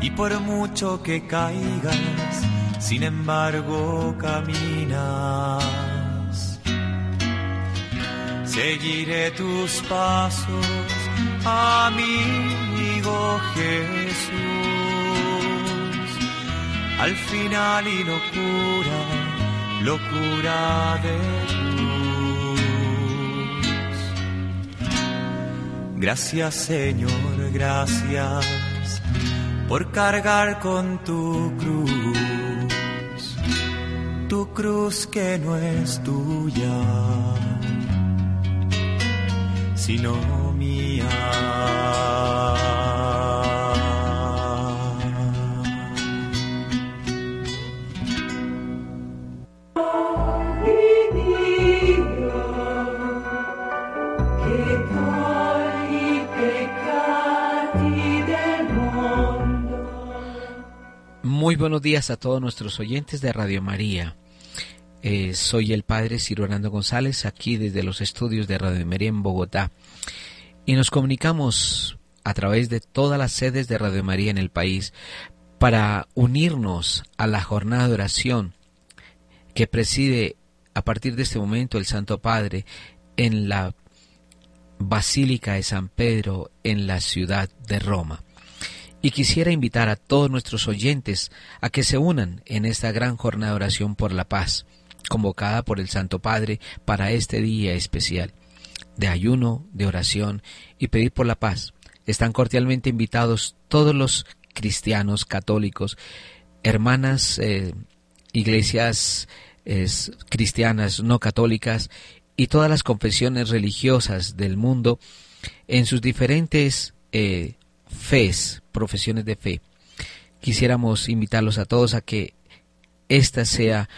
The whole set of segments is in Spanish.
y por mucho que caigas, sin embargo caminas. Seguiré tus pasos, amigo Jesús. Al final y locura, locura de. Gracias Señor, gracias por cargar con tu cruz, tu cruz que no es tuya, sino mía. Muy buenos días a todos nuestros oyentes de Radio María. Eh, soy el Padre Ciro Hernando González, aquí desde los estudios de Radio María en Bogotá. Y nos comunicamos a través de todas las sedes de Radio María en el país para unirnos a la jornada de oración que preside a partir de este momento el Santo Padre en la Basílica de San Pedro en la ciudad de Roma. Y quisiera invitar a todos nuestros oyentes a que se unan en esta gran jornada de oración por la paz, convocada por el Santo Padre para este día especial, de ayuno, de oración y pedir por la paz. Están cordialmente invitados todos los cristianos católicos, hermanas, eh, iglesias cristianas no católicas y todas las confesiones religiosas del mundo en sus diferentes eh, fes, profesiones de fe. Quisiéramos invitarlos a todos a que esta sea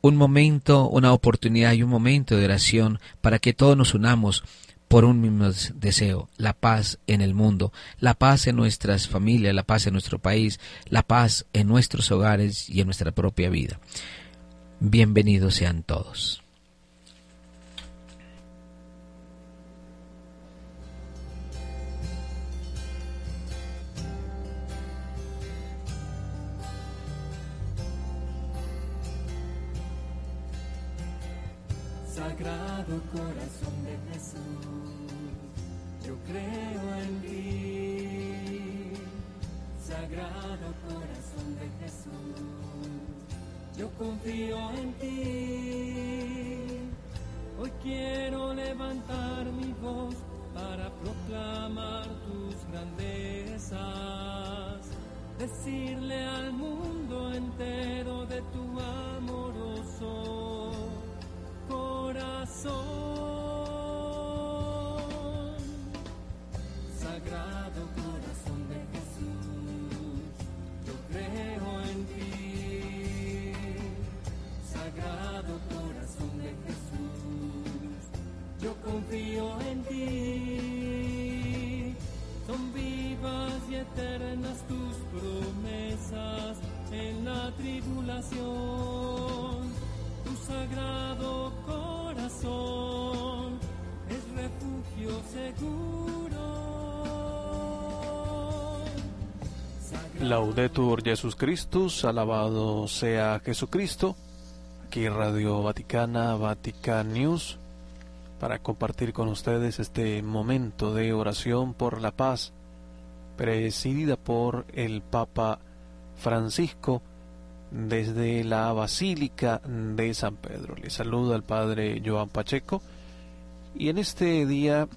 un momento, una oportunidad y un momento de oración para que todos nos unamos por un mismo deseo, la paz en el mundo, la paz en nuestras familias, la paz en nuestro país, la paz en nuestros hogares y en nuestra propia vida. Bienvenidos sean todos. Sagrado corazón de Jesús, yo creo en ti. Sagrado corazón de Jesús, yo confío en ti. Hoy quiero levantar mi voz para proclamar tus grandezas, decirle al mundo entero Laudetur Jesus Christus, alabado sea Jesucristo. Aquí Radio Vaticana, Vatican News, para compartir con ustedes este momento de oración por la paz, presidida por el Papa Francisco desde la Basílica de San Pedro. Le saluda el Padre Joan Pacheco y en este día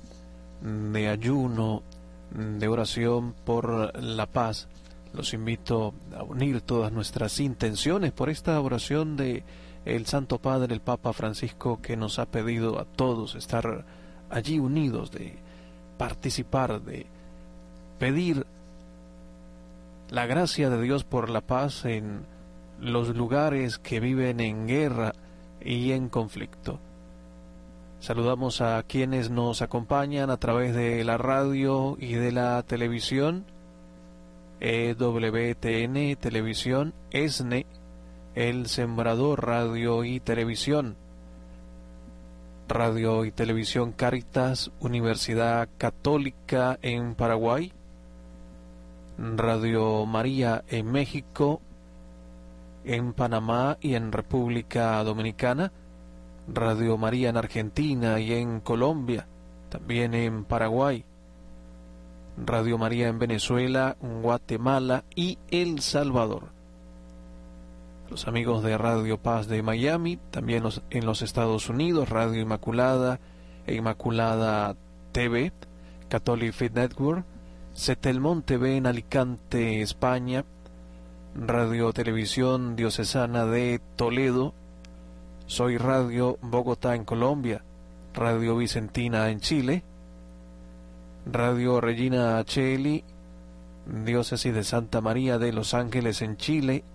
de ayuno, de oración por la paz, los invito a unir todas nuestras intenciones por esta oración de el Santo Padre, el Papa Francisco, que nos ha pedido a todos estar allí unidos, de participar, de pedir la gracia de Dios por la paz en los lugares que viven en guerra y en conflicto. Saludamos a quienes nos acompañan a través de la radio y de la televisión, EWTN Televisión, ESNE, El Sembrador Radio y Televisión, Radio y Televisión Caritas, Universidad Católica en Paraguay, Radio María en México, en Panamá y en República Dominicana, Radio María en Argentina y en Colombia, también en Paraguay, Radio María en Venezuela, Guatemala y El Salvador. Los amigos de Radio Paz de Miami, también en los Estados Unidos, Radio Inmaculada e Inmaculada TV, Catholic Fit Network, Setelmont TV en Alicante, España, Radio Televisión Diocesana de Toledo, Soy Radio Bogotá en Colombia, Radio Vicentina en Chile, Radio Regina Cheli, Diócesis de Santa María de Los Ángeles en Chile,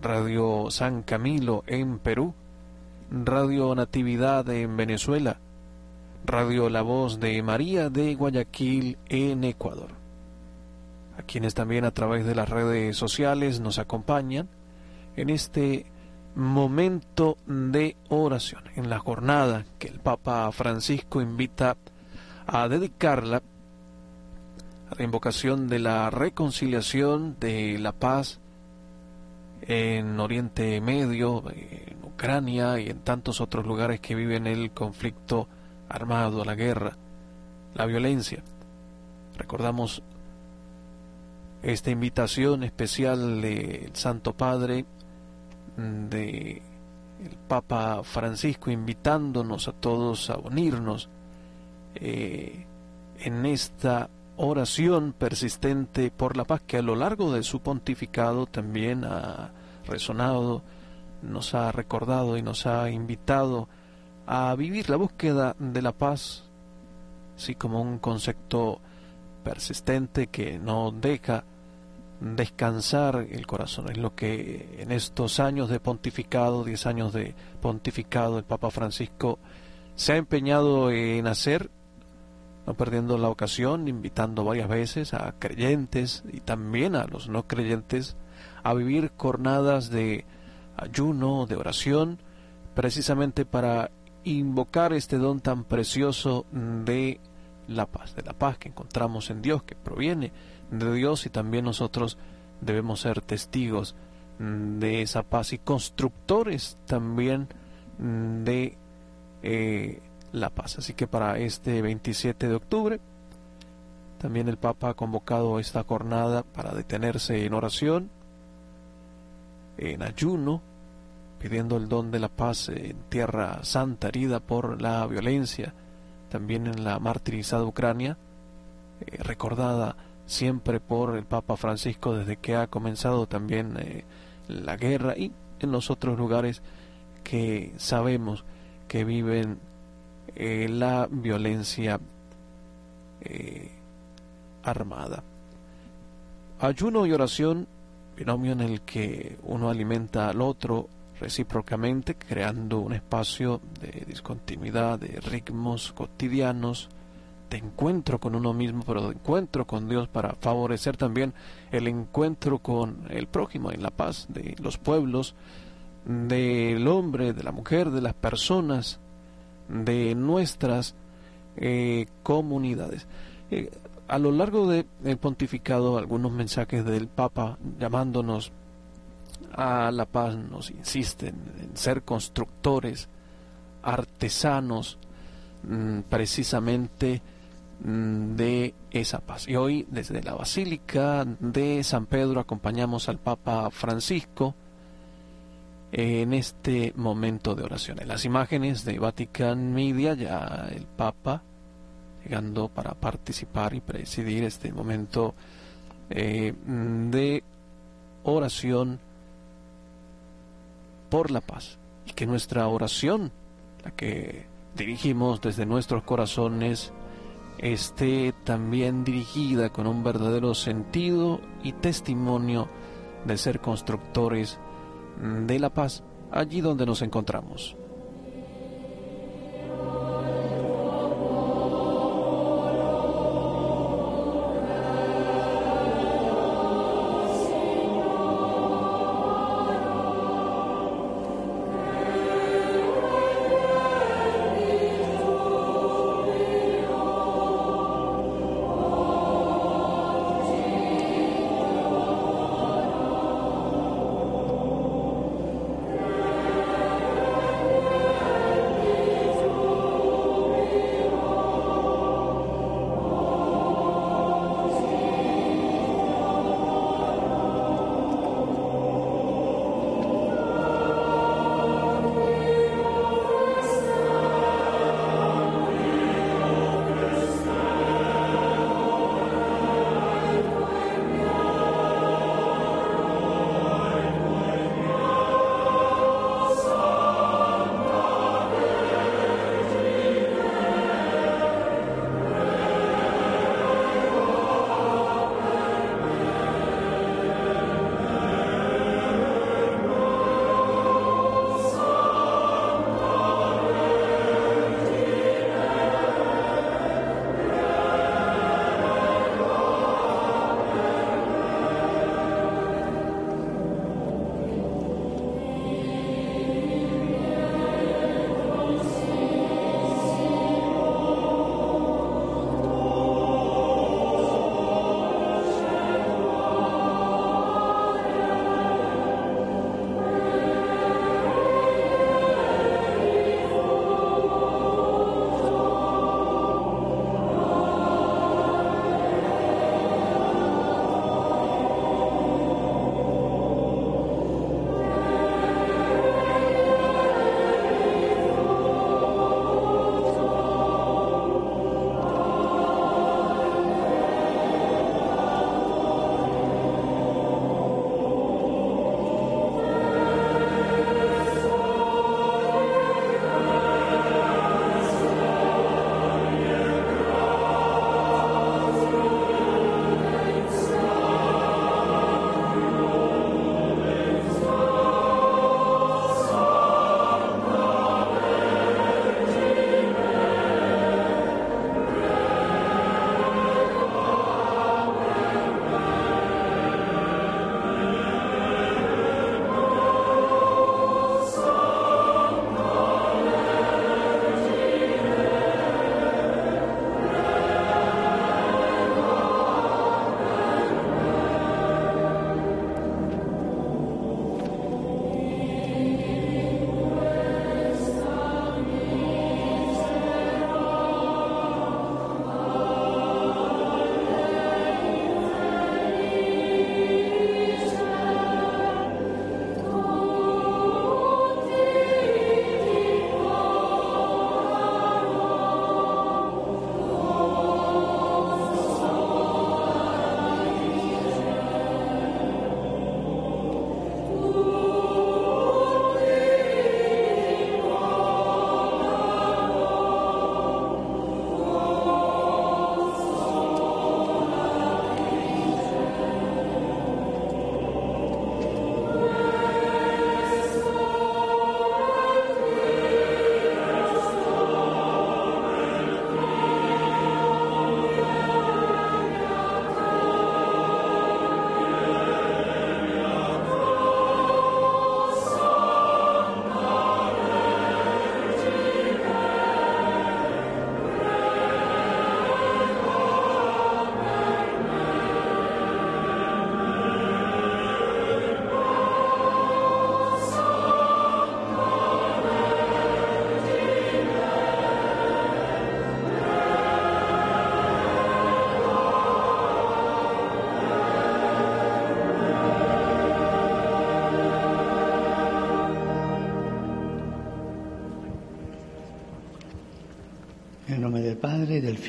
Radio San Camilo en Perú, Radio Natividad en Venezuela, Radio La Voz de María de Guayaquil en Ecuador. A quienes también a través de las redes sociales nos acompañan en este momento de oración, en la jornada que el Papa Francisco invita a dedicarla la invocación de la reconciliación, de la paz en Oriente Medio, en Ucrania y en tantos otros lugares que viven el conflicto armado, la guerra, la violencia. Recordamos esta invitación especial del Santo Padre, de el Papa Francisco invitándonos a todos a unirnos eh, en esta oración persistente por la paz que a lo largo de su pontificado también ha resonado, nos ha recordado y nos ha invitado a vivir la búsqueda de la paz, así como un concepto persistente que no deja descansar el corazón. Es lo que en estos años de pontificado, diez años de pontificado, el Papa Francisco se ha empeñado en hacer no perdiendo la ocasión, invitando varias veces a creyentes y también a los no creyentes a vivir jornadas de ayuno, de oración, precisamente para invocar este don tan precioso de la paz, de la paz que encontramos en Dios, que proviene de Dios y también nosotros debemos ser testigos de esa paz y constructores también de eh, la paz. Así que para este 27 de octubre, también el Papa ha convocado esta jornada para detenerse en oración, en ayuno, pidiendo el don de la paz en tierra santa herida por la violencia, también en la martirizada Ucrania, eh, recordada siempre por el Papa Francisco desde que ha comenzado también eh, la guerra y en los otros lugares que sabemos que viven eh, la violencia eh, armada. Ayuno y oración, binomio en el que uno alimenta al otro recíprocamente, creando un espacio de discontinuidad, de ritmos cotidianos, de encuentro con uno mismo, pero de encuentro con Dios para favorecer también el encuentro con el prójimo en la paz de los pueblos, del hombre, de la mujer, de las personas, de nuestras eh, comunidades. Eh, a lo largo del pontificado, algunos mensajes del Papa llamándonos a la paz nos insisten en ser constructores, artesanos, mm, precisamente mm, de esa paz. Y hoy desde la Basílica de San Pedro acompañamos al Papa Francisco, en este momento de oración. En las imágenes de Vatican Media, ya el Papa llegando para participar y presidir este momento eh, de oración por la paz. Y que nuestra oración, la que dirigimos desde nuestros corazones, esté también dirigida con un verdadero sentido y testimonio de ser constructores de la paz allí donde nos encontramos.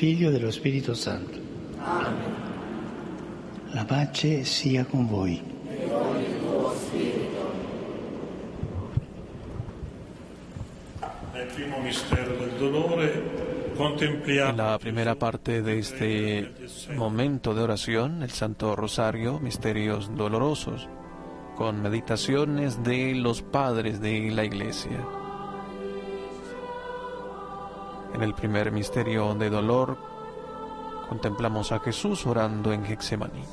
Figlio e dello Spirito Santo. La pace sia con voi. Nel primo mistero del dolore contempliamo En la primera parte de este momento de oración, el Santo Rosario, misterios dolorosos, con meditaciones de los padres de la Iglesia. En el primer misterio de dolor, contemplamos a Jesús orando en Getsemaní.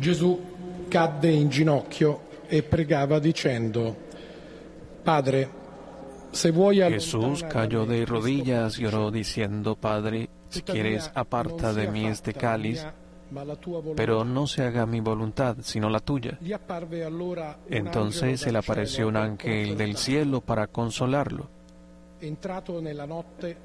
Gesù cadde in ginocchio e pregava dicendo, Padre, se vuoi Jesús cayó de rodillas y oró diciendo, Padre, si quieres, aparta de mí este cáliz, pero no se haga mi voluntad, sino la tuya. Entonces se le apareció un ángel del cielo para consolarlo. Entrato nella notte,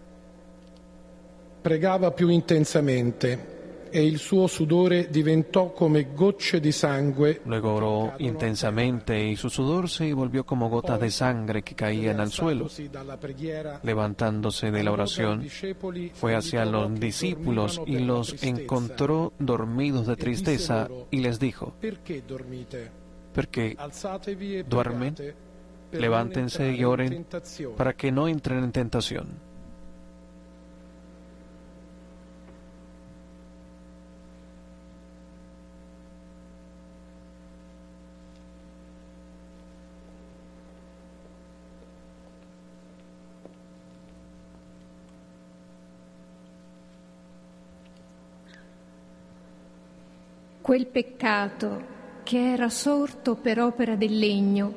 pregava più intensamente e il suo sudore diventò come gocce di sangue. Luego oró intensamente y su sudor se volvió como gotas de sangre que caían al suelo. Levantándose de la oración, fue hacia los discípulos y los encontró dormidos de tristeza y les dijo, ¿por qué duermen? Levántense y oren para que no entren en tentación. Quel peccato che era sorto per opera del legno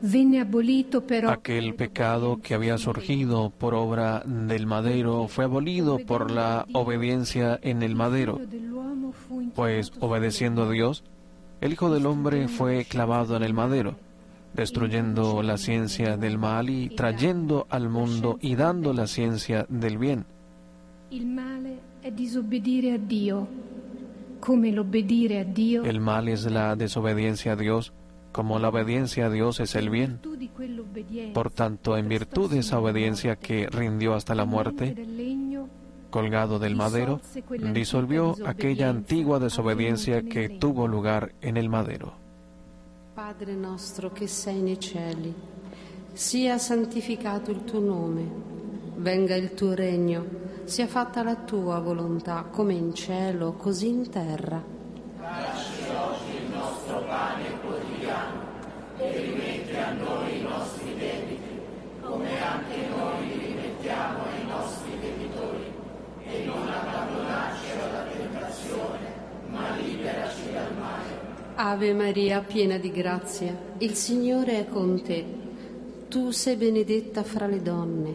venne abolito per Aquel pecado que había surgido por obra del madero fue abolido por la obediencia en el madero, pues obedeciendo a Dios, el Hijo del Hombre fue clavado en el madero, destruyendo la ciencia del mal y trayendo al mundo y dando la ciencia del bien. Male è disobbedire a Dio come l'obbedire a Dio El mal es la desobediencia a Dios, como la obediencia a Dios es el bien. Por tanto, en virtud de esa obediencia que rindió hasta la muerte, colgado del madero, disolvió aquella antigua desobediencia que tuvo lugar en el madero. Padre nostro che sei nei cieli, sia santificato il tuo nome, venga il tuo regno, sia fatta la tua volontà come in cielo, così in terra. Dacci oggi il nostro pane quotidiano e rimetti a noi i nostri debiti, come anche noi li rimettiamo ai nostri debitori, e non abbandonarci alla tentazione, ma liberaci dal male. Ave Maria, piena di grazia, il Signore è con te. Tu sei benedetta fra le donne,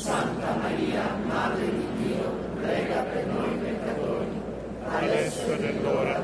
Santa Maria, Madre di Dio, prega per noi peccatori, adesso è l'ora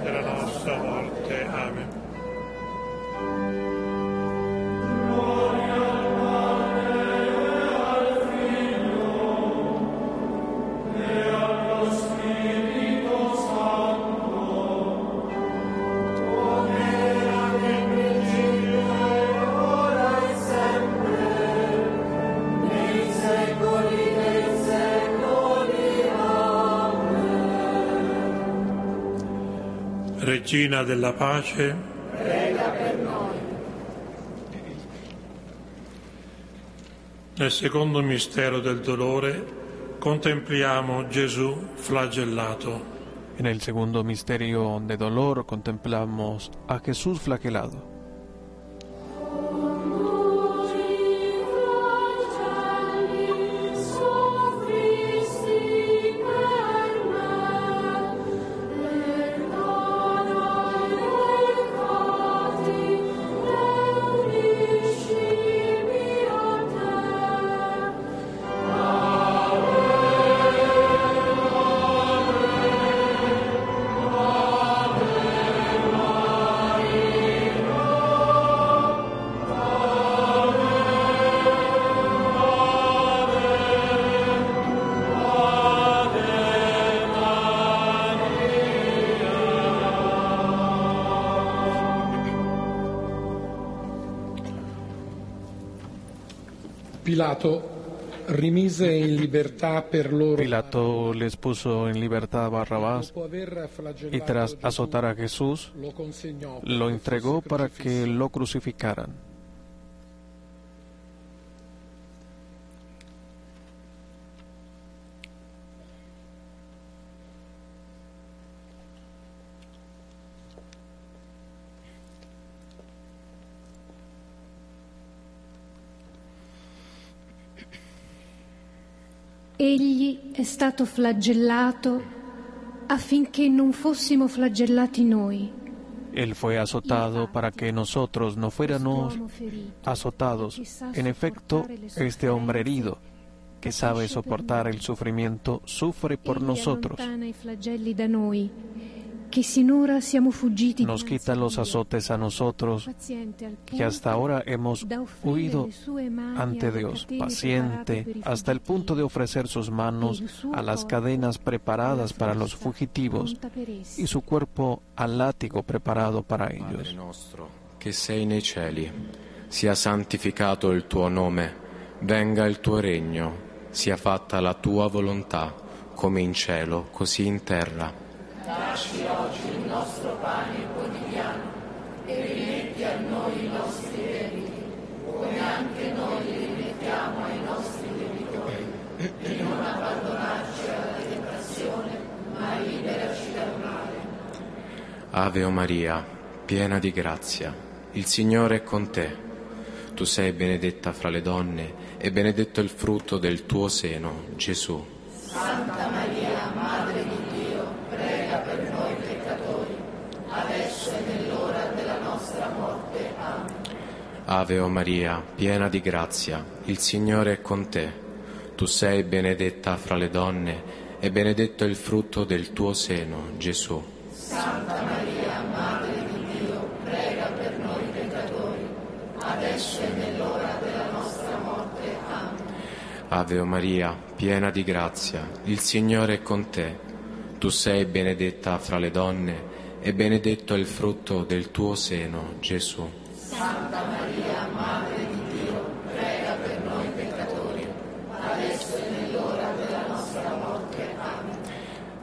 Regina della pace, Prega per noi. nel secondo mistero del dolore contempliamo Gesù flagellato. En el segundo misterio de dolor contemplamos a Jesús flagelado. Pilato rimise in libertà per loro Pilato les puso en libertad a Barrabás y tras azotar a Jesús lo entregó para que lo crucificaran. Egli è stato flagellato affinché non fossimo flagellati noi. Él fue azotado para que nosotros no fuéramos azotados. En efecto, este hombre herido, que sabe soportar el sufrimiento, sufre por Egli nosotros. Nos quita los azotes a nosotros, que hasta ahora hemos huido ante Dios, paciente hasta el punto de ofrecer sus manos a las cadenas preparadas para los fugitivos y su cuerpo al látigo preparado para Padre ellos. nostro, che sei nei cieli, sia santificato il tuo nome, venga il tuo regno, sia fatta la tua volontà, come in cielo, così in terra. Dacci oggi il nostro pane quotidiano e rimetti a noi i nostri debiti, come anche noi li rimettiamo ai nostri e non abbandonarci alla tentazione, ma liberaci dal male. Ave o Maria, piena di grazia, il Signore è con te. Tu sei benedetta fra le donne e benedetto il frutto del tuo seno, Gesù. Santa Maria, Madre di Dio, prega per noi peccatori, adesso e nell'ora della nostra morte. Amen. Ave o Maria, piena di grazia, il Signore è con te. Tu sei benedetta fra le donne e benedetto il frutto del tuo seno, Gesù. Santa Maria, Madre di Dio, prega per noi peccatori, adesso e nell'ora della nostra morte. Amen. Ave o Maria, piena di grazia, il Signore è con te. Tu sei benedetta fra le donne e benedetto il frutto del tuo seno, Gesù. Santa Maria, Madre di Dio, prega per noi peccatori, adesso e nell'ora della nostra morte. Amen.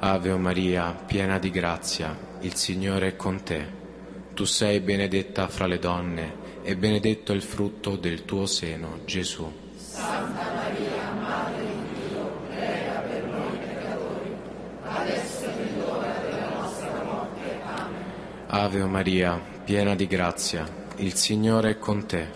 Ave Maria, piena di grazia, il Signore è con te. Tu sei benedetta fra le donne e benedetto il frutto del tuo seno, Gesù. Santa Maria, Madre di Dio, prega per noi peccatori, adesso e nell'ora della nostra morte. Amen. Ave Maria, piena di grazia, il Signore è con te.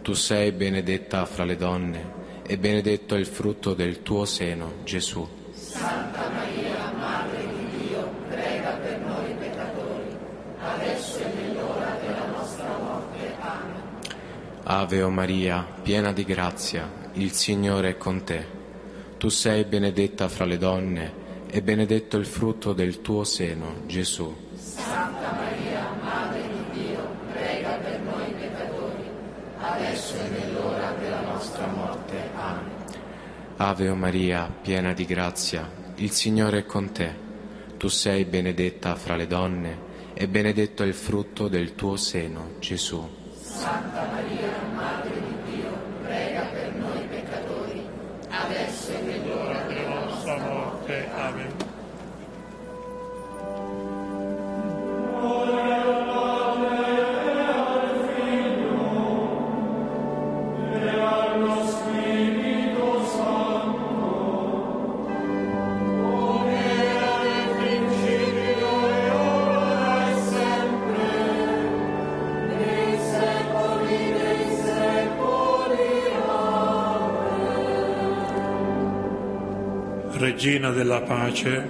Tu sei benedetta fra le donne e benedetto il frutto del tuo seno, Gesù. Santa Maria, Madre di Dio, prega per noi peccatori, adesso e nell'ora della nostra morte. Amen. Ave o Maria, piena di grazia, il Signore è con te. Tu sei benedetta fra le donne e benedetto il frutto del tuo seno, Gesù. Santa Maria, Madre di Dio, prega per noi peccatori, adesso e nell'ora della nostra morte. Amen. Ave o Maria, piena di grazia, il Signore è con te. Tu sei benedetta fra le donne e benedetto il frutto del tuo seno, Gesù. Santa Maria, Madre Regina della pace.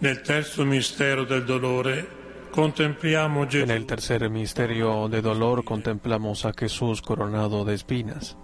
En el tercer misterio de dolor contemplamos a Jesús coronado de espinas.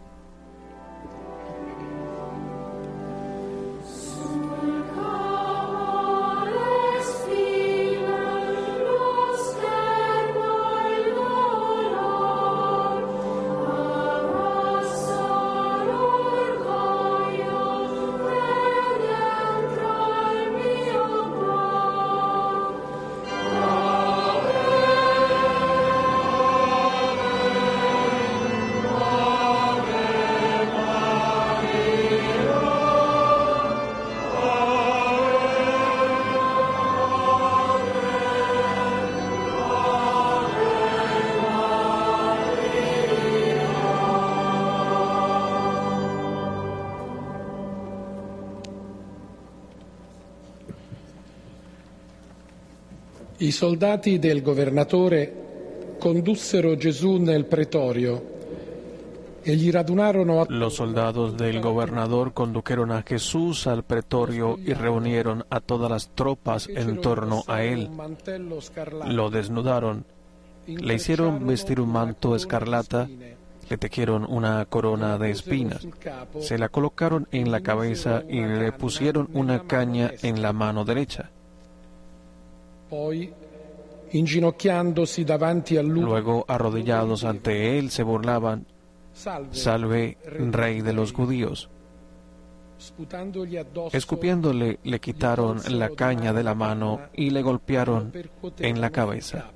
I soldati del governatore condussero Gesù nel pretorio gli radunarono a Los soldados del gobernador condujeron a Jesús al pretorio y reunieron a todas las tropas en torno a él. Lo desnudaron, le hicieron vestir un manto escarlata, le tejieron una corona de espinas, se la colocaron en la cabeza y le pusieron una caña en la mano derecha. Luego, arrodillados ante él, se burlaban, salve, rey de los judíos. Escupiéndole, le quitaron la caña de la mano y le golpearon en la cabeza.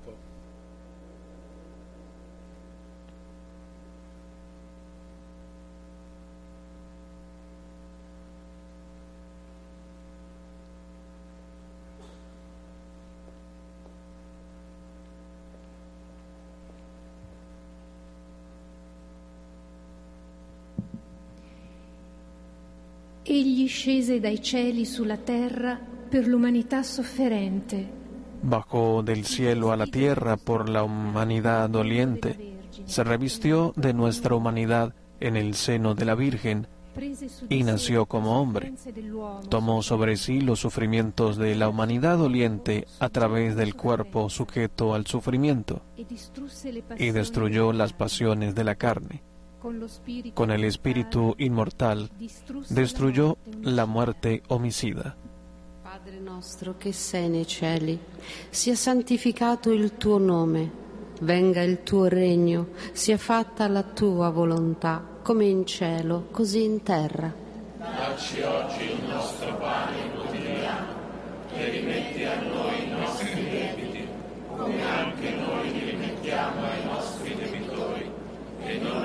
Egli scese dai cieli sulla terra per l'umanità sofferente. Bajó del cielo a la tierra por la humanidad doliente, se revistió de nuestra humanidad en el seno de la Virgen y nació como hombre. Tomó sobre sí los sufrimientos de la humanidad doliente a través del cuerpo sujeto al sufrimiento y destruyó las pasiones de la carne. Con lo spirito Con el espíritu inmortal destruyó la la muerte homicida. Padre nostro che sei nei cieli, sia santificato il tuo nome, venga il tuo regno, sia fatta la tua volontà, come in cielo, così in terra. Dacci oggi il nostro pane quotidiano e rimetti a noi i nostri debiti, come anche noi li rimettiamo ai nostri debitori, e non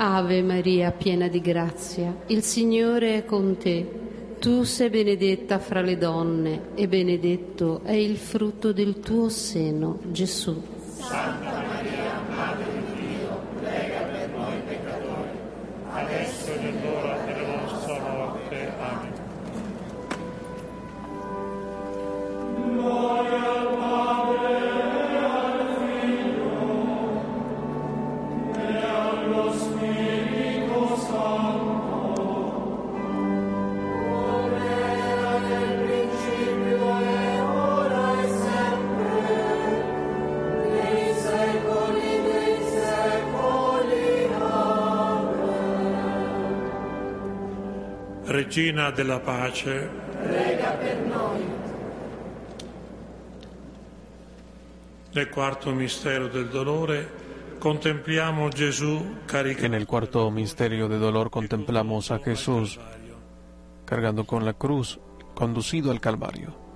Ave Maria, piena di grazia, il Signore è con te. Tu sei benedetta fra le donne e benedetto è il frutto del tuo seno, Gesù. Santa Regina della pace, Prega per noi. nel quarto mistero del dolore contempliamo Gesù caricato En el cuarto misterio de dolor contemplamos a Jesús cargando con la cruz, conducido al Calvario.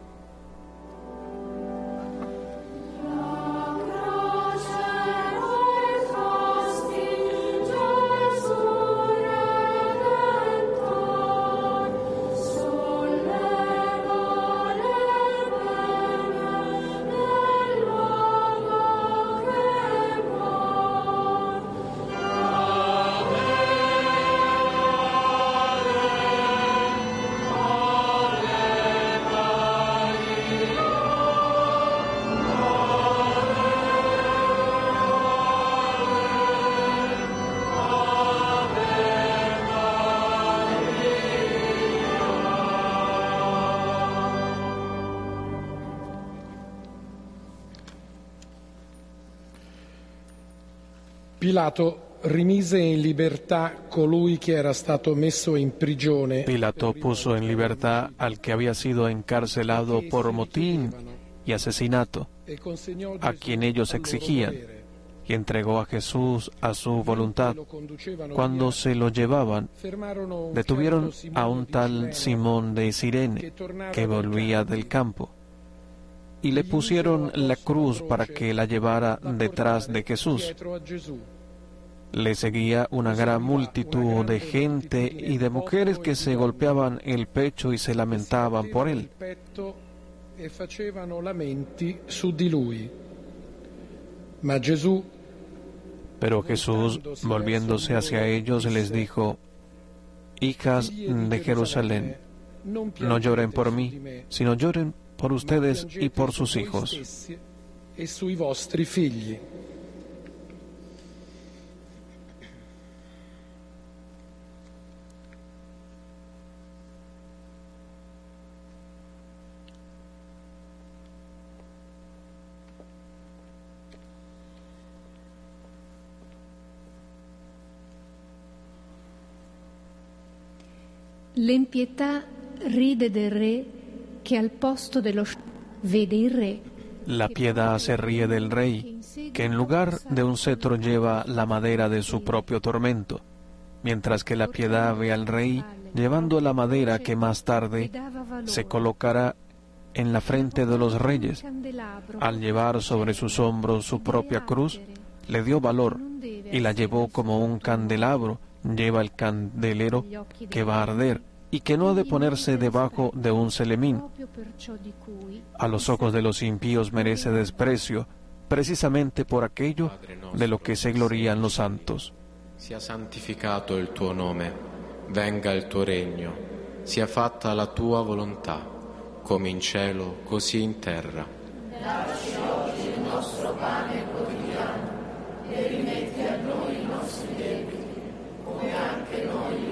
Pilato rimise in libertà colui che era stato messo in prigione. Pilato puso en libertad al que había sido encarcelado por motín y asesinato, e a quien ellos exigían, y entregó a Jesús a su voluntad. Cuando se lo llevaban, detuvieron a un tal Simón de Sirene que volvía del campo. Y le pusieron la cruz para que la llevara detrás de Jesús. Le seguía una gran multitud de gente y de mujeres que se golpeaban el pecho y se lamentaban por él. E facevano lamenti su di lui. Ma Gesù, Pero Jesús, volviéndose hacia ellos, les dijo, Hijas de Jerusalén, no lloren por mí, sino lloren por ustedes y por sus hijos. L'empietà ride del re che al posto dello vede il re La piedad se ríe del rey, que en lugar de un cetro lleva la madera de su propio tormento, mientras que la piedad ve al rey llevando la madera que más tarde se colocará en la frente de los reyes. Al llevar sobre sus hombros su propia cruz, le dio valor y la llevó como un candelabro lleva el candelero que va a arder y que no ha de ponerse debajo de un cui A los ojos de los impíos merece desprecio, precisamente por aquello de lo que se glorían los santos. Sia santificato il tuo nome, venga il tuo regno, sia fatta la tua volontà, come in cielo, così in terra. Dacci oggi il nostro pane quotidiano e rimetti a noi i nostri debiti, come anche noi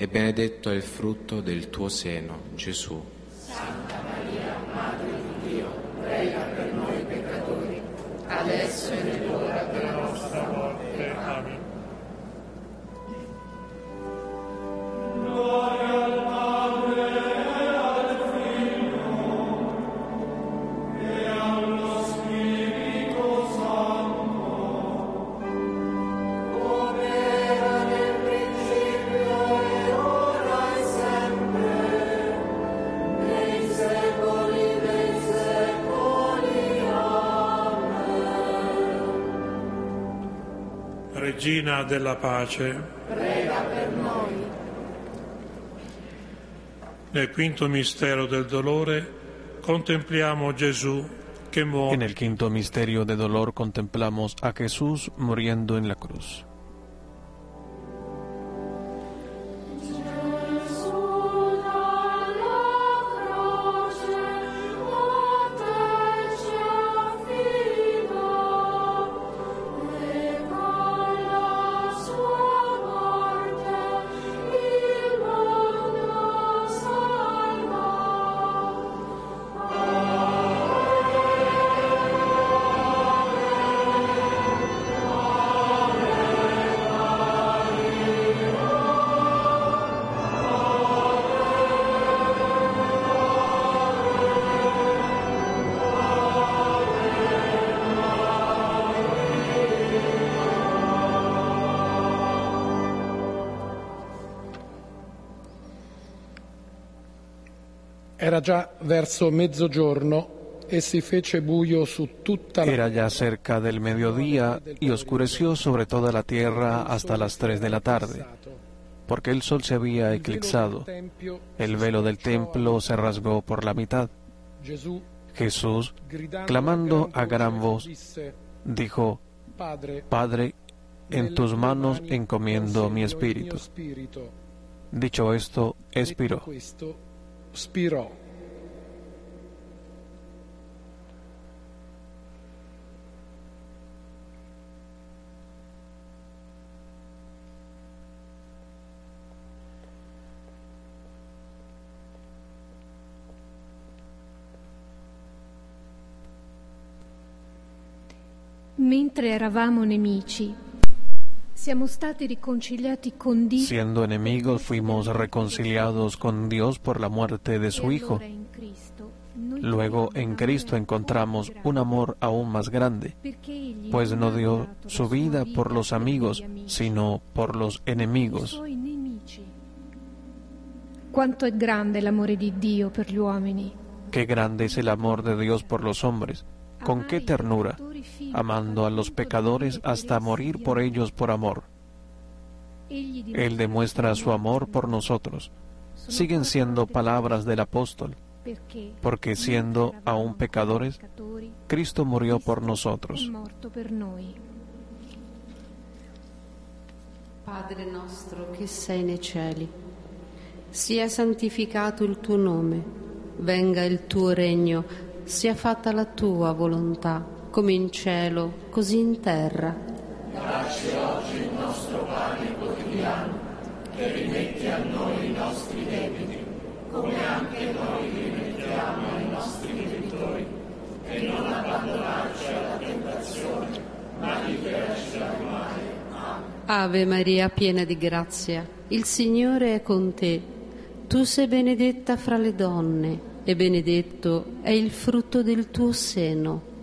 e benedetto è il frutto del tuo seno, Gesù. Santa Maria, Madre di Dio, prega per noi peccatori, adesso e nell'ora Regina della pace, Prega per noi. nel quinto mistero del dolore contempliamo Gesù che muore. En el quinto misterio de dolor contemplamos a Jesús muriendo en la cruz. Era già verso mezzogiorno e si fece buio su tutta la Era ya cerca del mediodía y oscureció sobre toda la tierra hasta las tres de la tarde, porque el sol se había eclipsado. El velo del templo se rasgó por la mitad. Jesús, clamando a gran voz, dijo, Padre, en tus manos encomiendo mi espíritu. Dicho esto, expiró. spirò. Mentre eravamo nemici, Siendo enemigos, fuimos reconciliados con Dios por la muerte de su Hijo. Luego en Cristo encontramos un amor aún más grande, pues no dio su vida por los amigos, sino por los enemigos. Quanto è grande l'amore di Dio per gli uomini. Qué grande es el amor de Dios por los hombres. Con qué ternura, amando a los pecadores hasta morir por ellos por amor. Él demuestra su amor por nosotros. Siguen siendo palabras del apóstol, porque siendo aún pecadores, Cristo murió por nosotros. Padre nostro che sei nei cieli, sia santificato il tuo nome, venga il tuo regno, sia fatta la tua volontà, come in cielo, così in terra. Dacci oggi il nostro pane quotidiano e rimetti a noi i nostri debiti, come anche noi rimettiamo ai nostri debitori, e non abbandonarci alla tentazione, ma liberaci dal male. Ave Maria, piena di grazia, il Signore è con te. Tu sei benedetta fra le donne e benedetto è il frutto del tuo seno,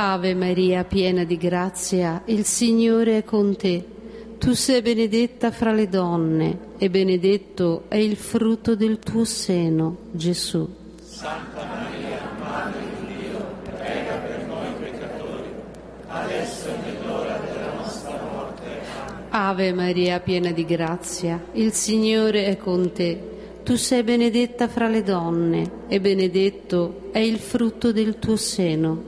Ave Maria, piena di grazia, il Signore è con te. Tu sei benedetta fra le donne e benedetto è il frutto del tuo seno, Gesù. Santa Maria, Madre di Dio, prega per noi peccatori, adesso e nell'ora della nostra morte. Ave Maria, piena di grazia, il Signore è con te. Tu sei benedetta fra le donne e benedetto è il frutto del tuo seno,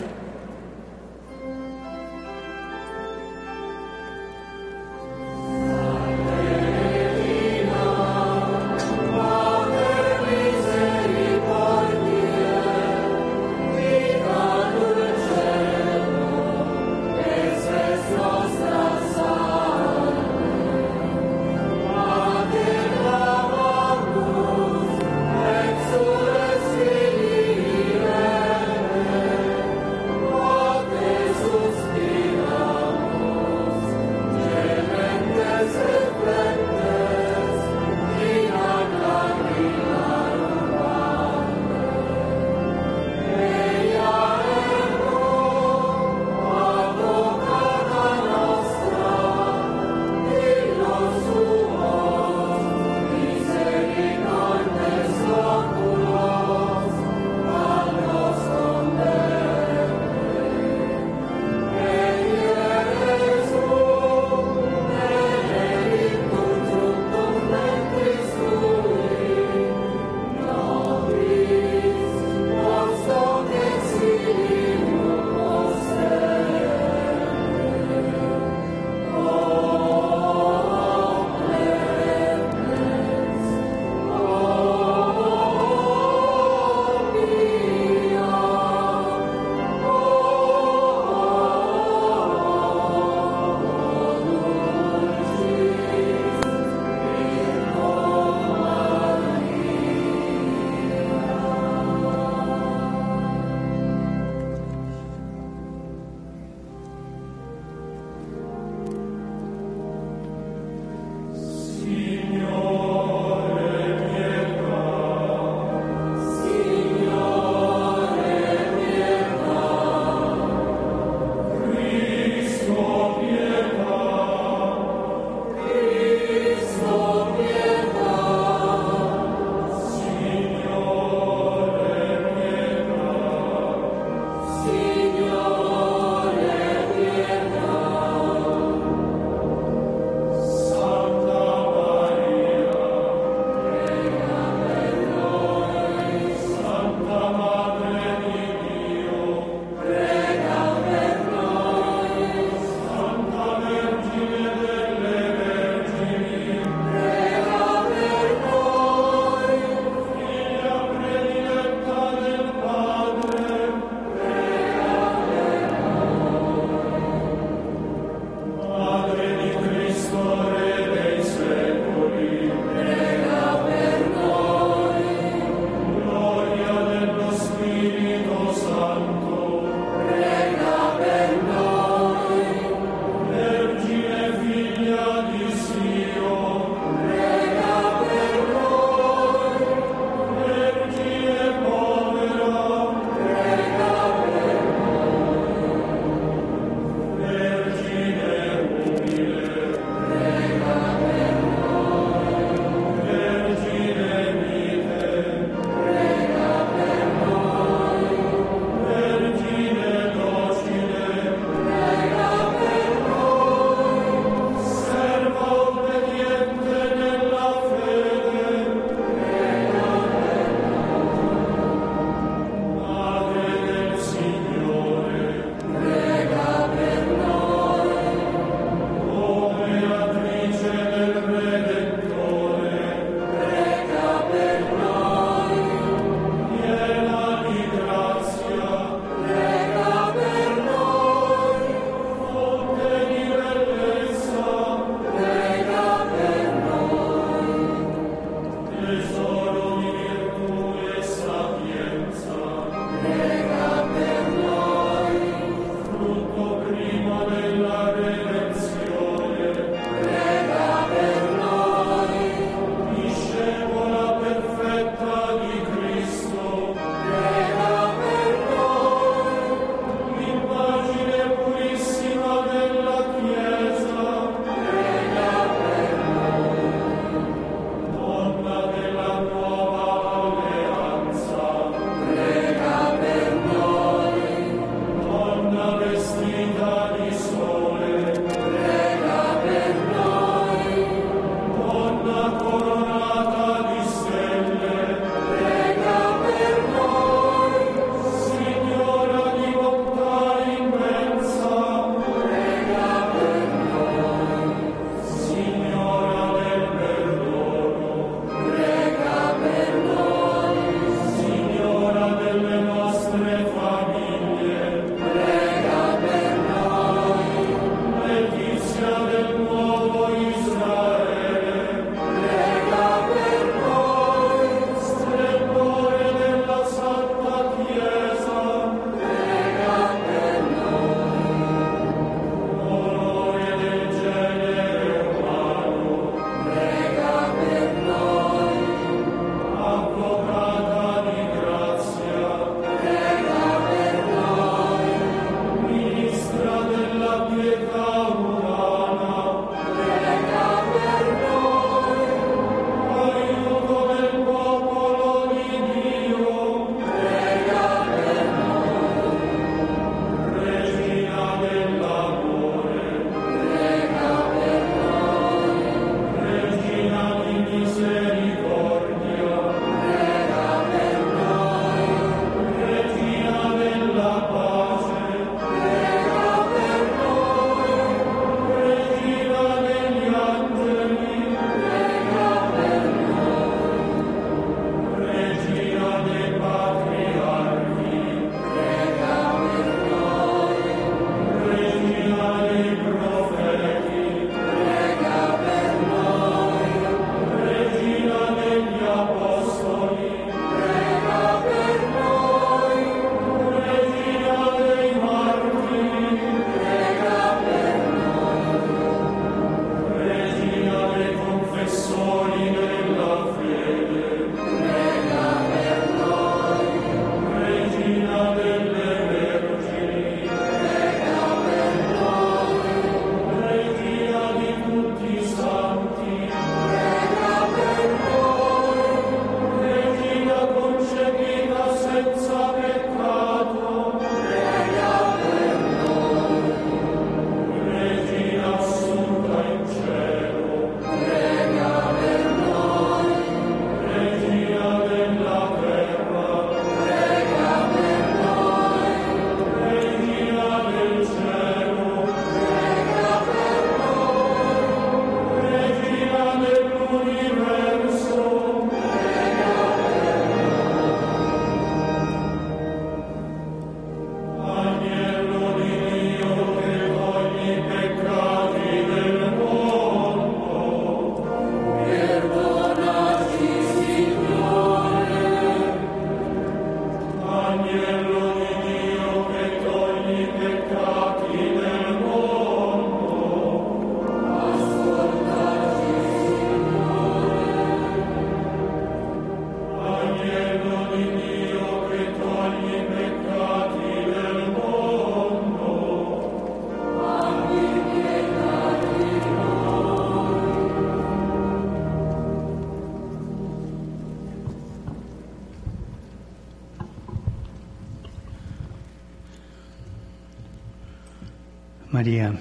Maria,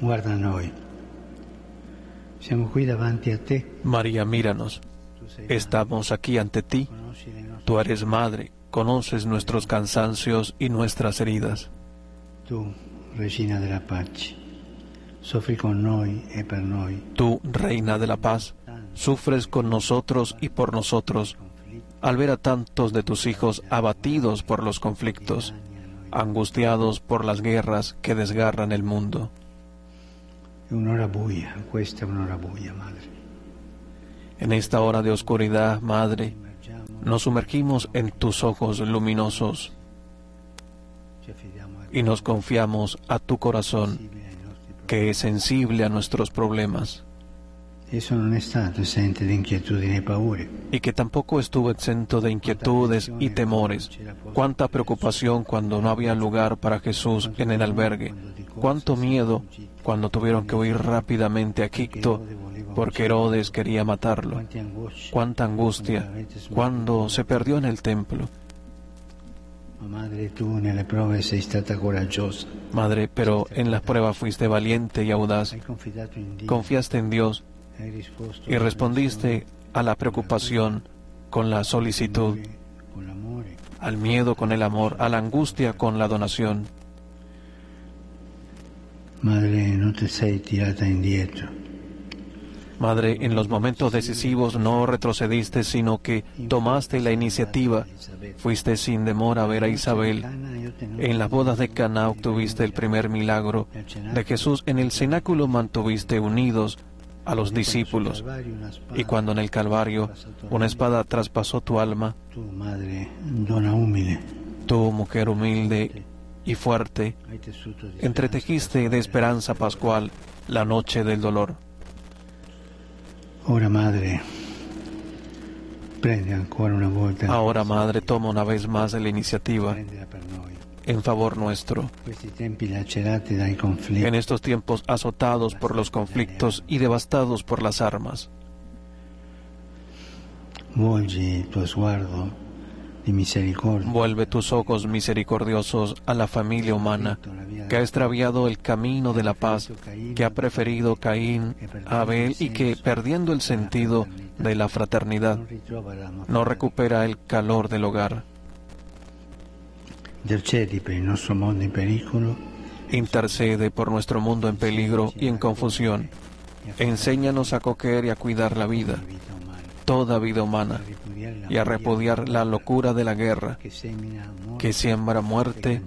guarda noi. Siamo qui davanti a te. María, míranos. Estamos aquí ante ti. Tú eres madre, conoces nuestros cansancios y nuestras heridas. Tu, Regina della Pace, soffri con noi e per noi. Tú, Reina de la Paz, sufres con nosotros y por nosotros al ver a tantos de tus hijos abatidos por los conflictos, angustiados por las guerras que desgarran el mundo. È un'ora buia, questa è un'ora buia, madre. En esta hora de oscuridad, Madre, nos sumergimos en tus ojos luminosos y nos confiamos a tu corazón, que es sensible a nuestros problemas Esso non è stato esente di inquietudini e paure. y que tampoco estuvo exento de inquietudes y temores. Cuánta preocupación cuando no había lugar para Jesús en el albergue. Cuánto miedo cuando tuvieron que huir rápidamente a Egipto porque Herodes quería matarlo. Cuánta angustia cuando se perdió en el templo. Ma madre, pero en las pruebas fuiste valiente y audaz. Confiaste en Dios y respondiste a la preocupación con la solicitud, al miedo con el amor, a la angustia con la donación. Madre, non ti sei tirata indietro. Madre, en los momentos decisivos no retrocediste, sino que tomaste la iniciativa. Fuiste sin demor a ver a Isabel. En las bodas de Cana obtuviste el primer milagro de Jesús. En el cenáculo mantuviste unidos a los discípulos. Y cuando en el Calvario una espada traspasó tu alma, Tu, mujer humilde y fuerte, entretejiste de esperanza pascual la noche del dolor. Ora, madre, prendi ancora una volta Ahora, Madre, toma una vez más la iniciativa. En favor nuestro. Conflitti, En estos tiempos azotados por los conflictos y devastados por las armas, vuelve tus ojos misericordiosos a la familia humana que ha extraviado el camino de la paz, que ha preferido Caín a Abel y que, perdiendo el sentido de la fraternidad, no recupera el calor del hogar. intercedi per il nostro mondo in pericolo Intercede por nuestro mundo en peligro y en confusión. Enséñanos a coger y a cuidar la vida, toda vida humana, y a repudiar la locura de la guerra que siembra muerte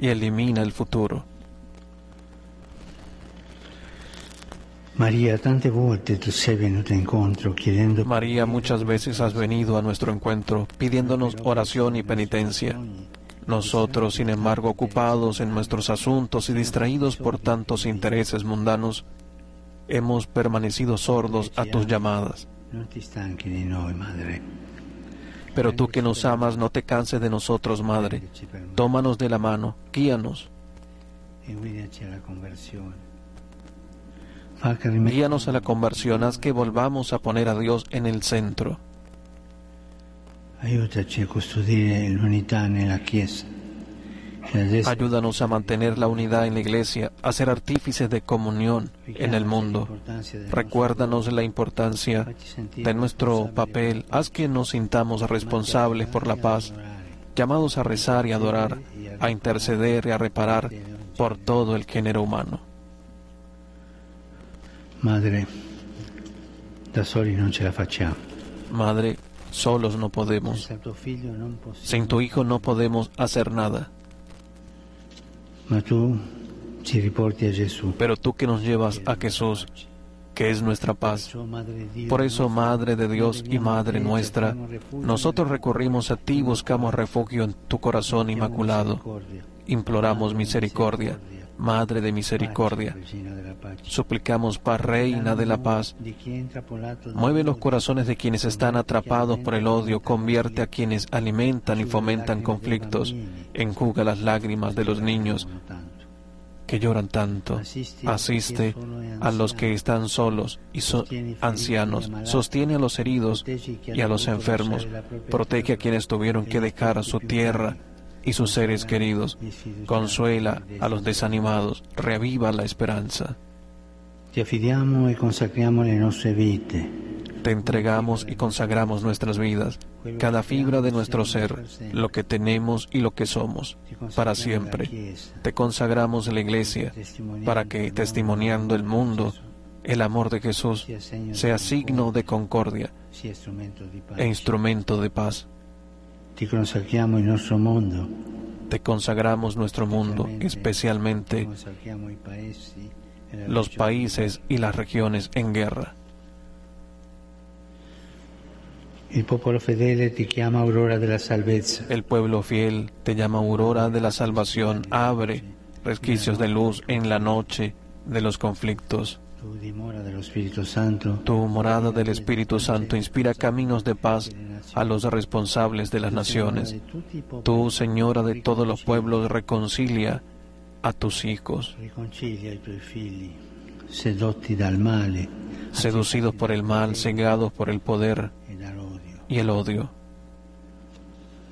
y elimina el futuro. María, muchas veces has venido a nuestro encuentro pidiéndonos oración y penitencia. Nosotros, sin embargo, ocupados en nuestros asuntos y distraídos por tantos intereses mundanos, hemos permanecido sordos a tus llamadas. Pero tú que nos amas, no te canses de nosotros, Madre. Tómanos de la mano, guíanos, guíanos a la conversión, haz que volvamos a poner a Dios en el centro. Aiutaci a custodire l'unità nella Chiesa. Ad essere Ayúdanos a mantener la unidad en la iglesia, a ser artífices de comunión en el mundo. Recuérdanos la importancia de nuestro papel. Haz que nos sintamos responsables por la paz, llamados a rezar y adorar, a interceder y a reparar por todo el género humano. Madre, da soli non ce la facciamo. Madre, solos no podemos. Sin tu Hijo no podemos hacer nada. Pero tú que nos llevas a Jesús, que es nuestra paz. Por eso, Madre de Dios y Madre nuestra, nosotros recurrimos a ti y buscamos refugio en tu corazón inmaculado. Imploramos misericordia, Madre de misericordia. Suplicamos paz, Reina de la paz. Mueve los corazones de quienes están atrapados por el odio, convierte a quienes alimentan y fomentan conflictos, enjuga las lágrimas de los niños que lloran tanto. Asiste a los que están solos y ancianos, sostiene a los heridos y a los enfermos, protege a quienes tuvieron que dejar su tierra y sus seres queridos. Consuela a los desanimados, reaviva la esperanza. Te entregamos y consagramos nuestras vidas, cada fibra de nuestro ser, lo que tenemos y lo que somos, para siempre. Te consagramos la Iglesia, para que, testimoniando el mundo, el amor de Jesús sea signo de concordia e instrumento de paz. Te consagramos nuestro mundo, especialmente los países y las regiones en guerra. Il popolo fedele ti chiama aurora della salvezza. El pueblo fiel te llama aurora de la salvación, abre resquicios de luz en la noche de los conflictos. Tu morada del Espíritu Santo inspira caminos de paz a los responsables de las naciones. Tú, Señora de todos los pueblos, reconcilia a tus hijos, seducidos por el mal, cegados por el poder y el odio. Tu che a ciascuno sei vicina,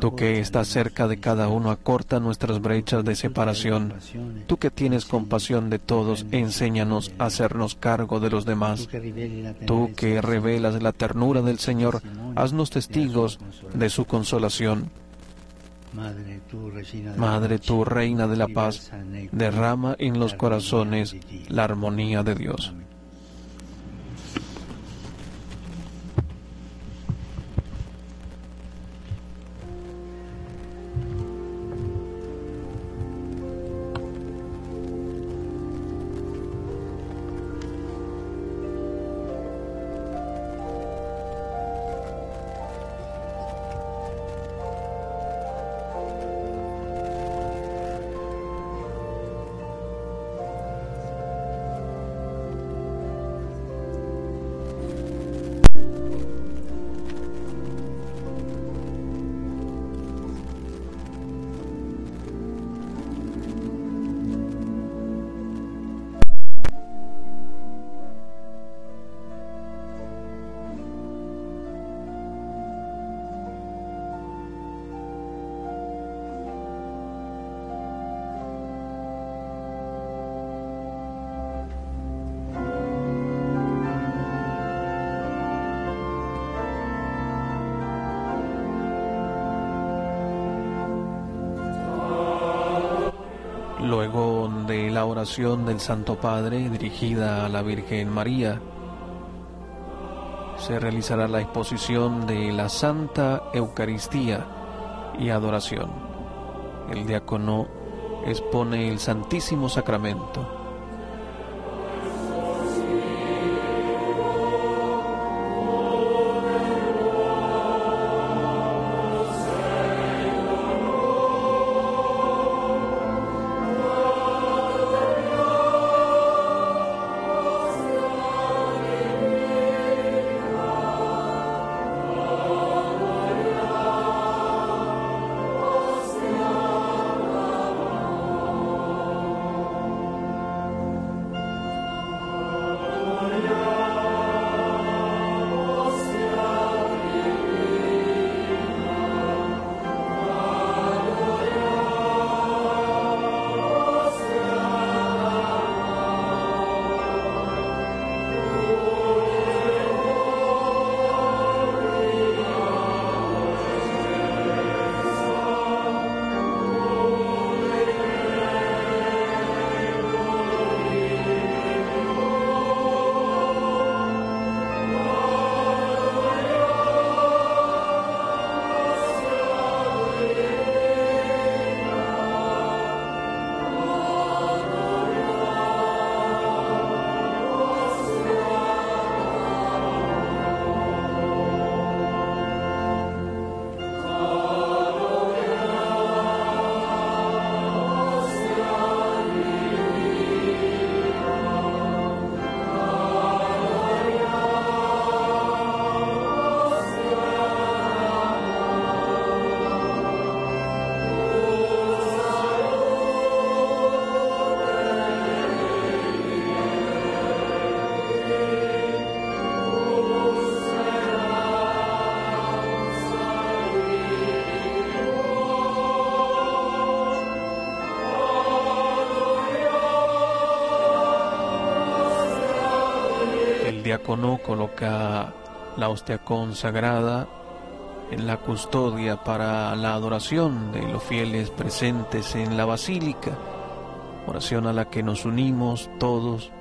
Tú que estás cerca de cada uno, acorta nuestras brechas de separación. Tú que tienes compasión de todos, enséñanos a hacernos cargo de los demás. Tú que revelas la ternura del Señor, haznos testigos de su consolación. Madre, tú, Reina de la paz, derrama en los corazones la armonía de Dios. Del Santo Padre dirigida a la Virgen María, se realizará la exposición de la Santa Eucaristía y adoración. El diácono expone el Santísimo Sacramento. Diácono coloca la hostia consagrada en la custodia para la adoración de los fieles presentes en la basílica, oración a la que nos unimos todos,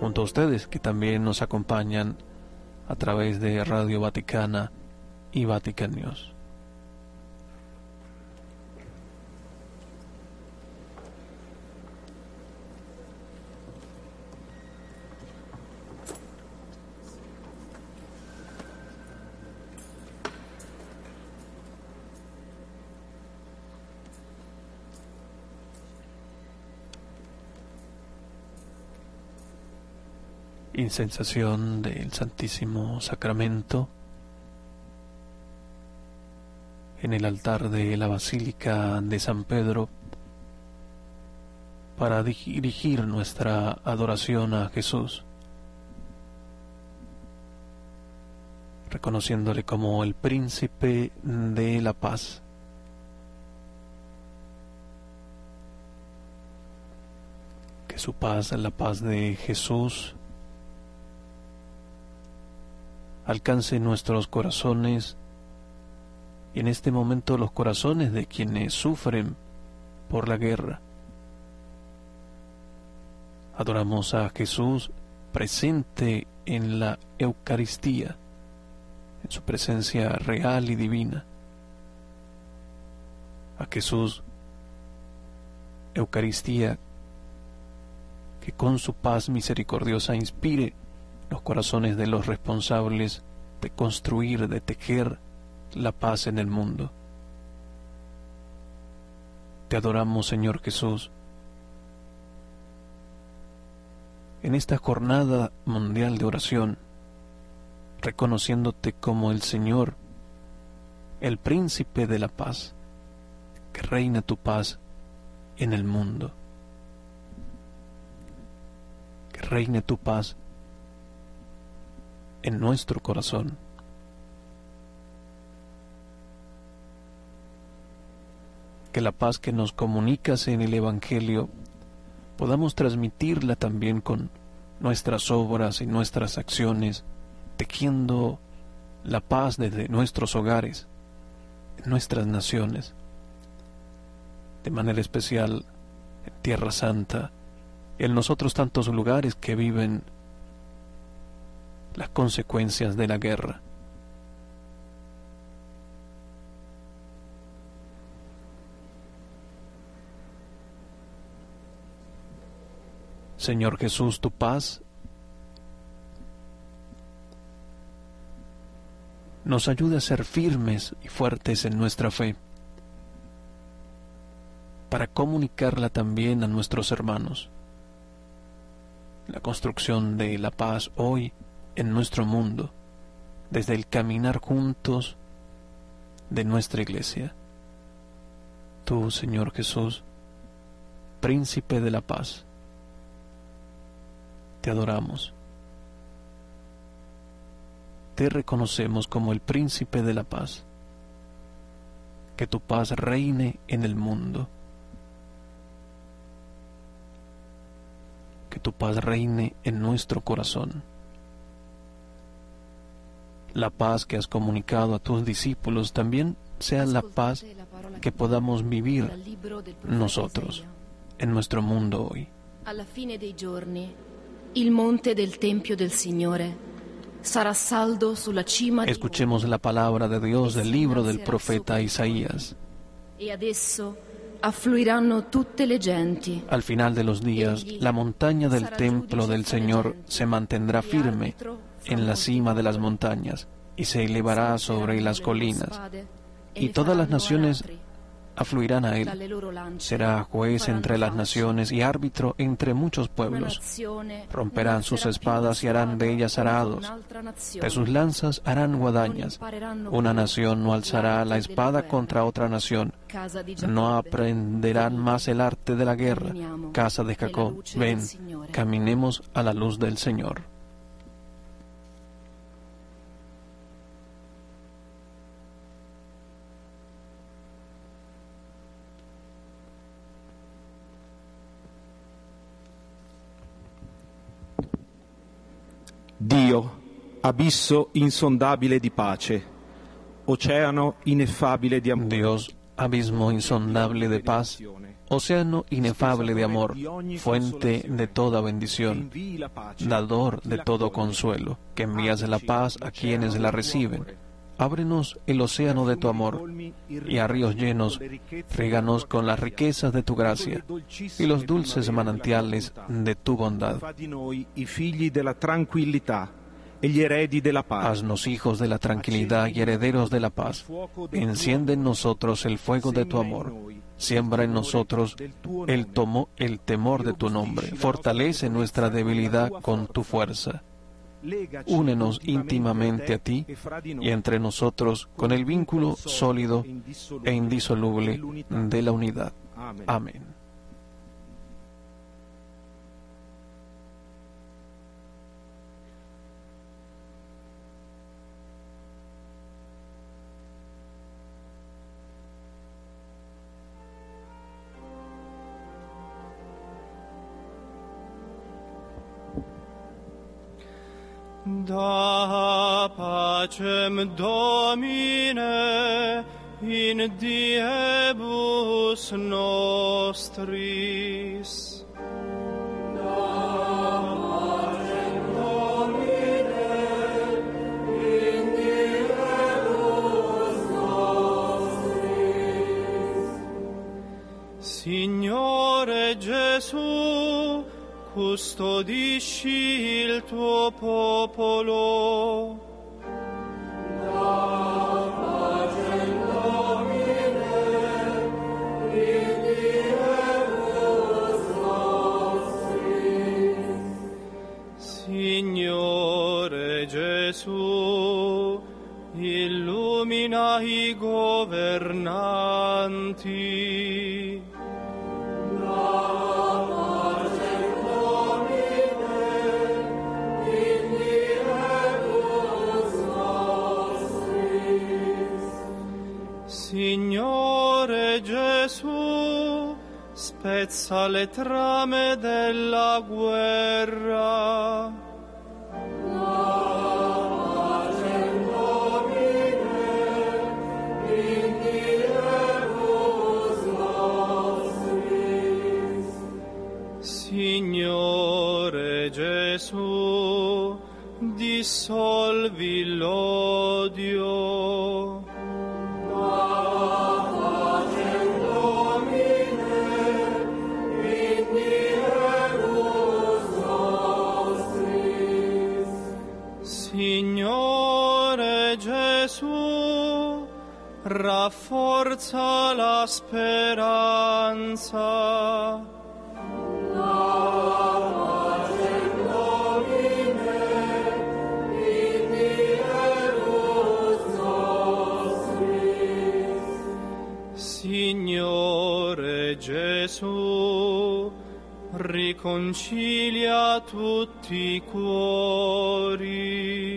junto a ustedes que también nos acompañan a través de Radio Vaticana y Vatican News. Insensación del Santísimo Sacramento en el altar de la Basílica de San Pedro para dirigir nuestra adoración a Jesús, reconociéndole como el príncipe de la paz. Que su paz, la paz de Jesús, alcance nuestros corazones y en este momento los corazones de quienes sufren por la guerra. Adoramos a Jesús presente en la Eucaristía, en su presencia real y divina. A Jesús, Eucaristía, que con su paz misericordiosa inspire los corazones de los responsables de construir, de tejer la paz en el mundo. Te adoramos, Señor Jesús. En esta jornada mundial de oración, reconociéndote como el Señor, el príncipe de la paz, que reina tu paz en el mundo. Que reine tu paz en nuestro corazón. Que la paz que nos comunicas en el Evangelio podamos transmitirla también con nuestras obras y nuestras acciones, tejiendo la paz desde nuestros hogares, en nuestras naciones, de manera especial en Tierra Santa, en nosotros tantos lugares que viven las consecuencias de la guerra. Señor Jesús, tu paz nos ayuda a ser firmes y fuertes en nuestra fe, para comunicarla también a nuestros hermanos. La construcción de la paz hoy en nuestro mundo, desde el caminar juntos de nuestra iglesia. Tú, Señor Jesús, príncipe de la paz, te adoramos. Te reconocemos como el príncipe de la paz. Que tu paz reine en el mundo. Que tu paz reine en nuestro corazón la paz que has comunicado a tus discípulos también sea la paz que podamos vivir nosotros en nuestro mundo hoy. Alla fine dei giorni, il monte del Tempio del Signore sarà saldo sulla cima Escuchemos la palabra de Dios del libro del profeta Isaías. e ad esso affluiranno tutte le genti. Al final de los días, la montaña del templo del Señor se mantendrá firme en la cima de las montañas y se elevará sobre las colinas, y todas las naciones afluirán a él. Será juez entre las naciones y árbitro entre muchos pueblos. Romperán sus espadas y harán de ellas arados. De sus lanzas harán guadañas. Una nación no alzará la espada contra otra nación. No aprenderán más el arte de la guerra. Casa de Jacob, ven, caminemos a la luz del Señor. Dio. Dios, abismo insondable de paz, océano inefable de amor, fuente de toda bendición, dador de todo consuelo, que envías la paz a quienes la reciben. Ábrenos el océano de tu amor y a ríos llenos, ríganos con las riquezas de tu gracia y los dulces manantiales de tu bondad. Haznos hijos de la tranquilidad y herederos de la paz. Enciende en nosotros el fuego de tu amor. Siembra en nosotros el, tomo, el temor de tu nombre. Fortalece nuestra debilidad con tu fuerza. Únenos íntimamente a ti y entre nosotros con el vínculo sólido e indisoluble de la unidad. Amén. Da pacem Domine in diebus nostris. Signore Gesù, custodisci il tuo popolo. Signore Gesù, illumina i governanti. Spezza le trame della guerra. Signore Gesù, dissolvi l'odio. Rafforza la speranza. Signore Gesù, riconcilia tutti i cuori.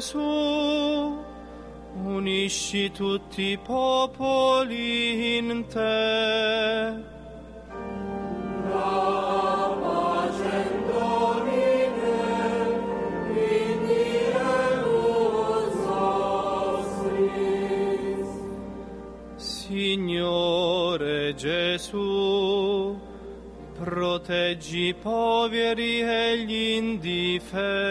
Gesù, unisci tutti i popoli in te. Signore Gesù, proteggi i poveri e gli indifesi.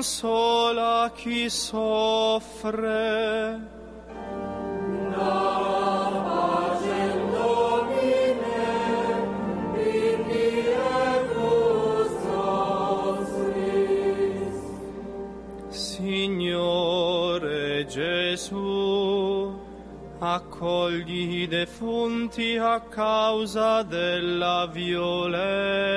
Consola chi soffre. Signore Gesù, accogli i defunti a causa della violenza.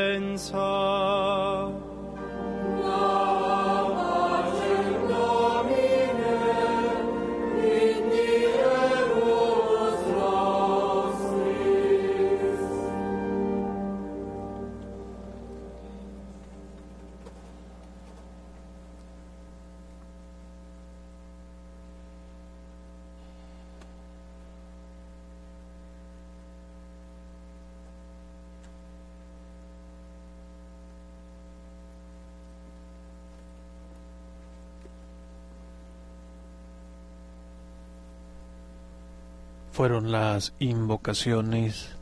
Fueron las invocaciones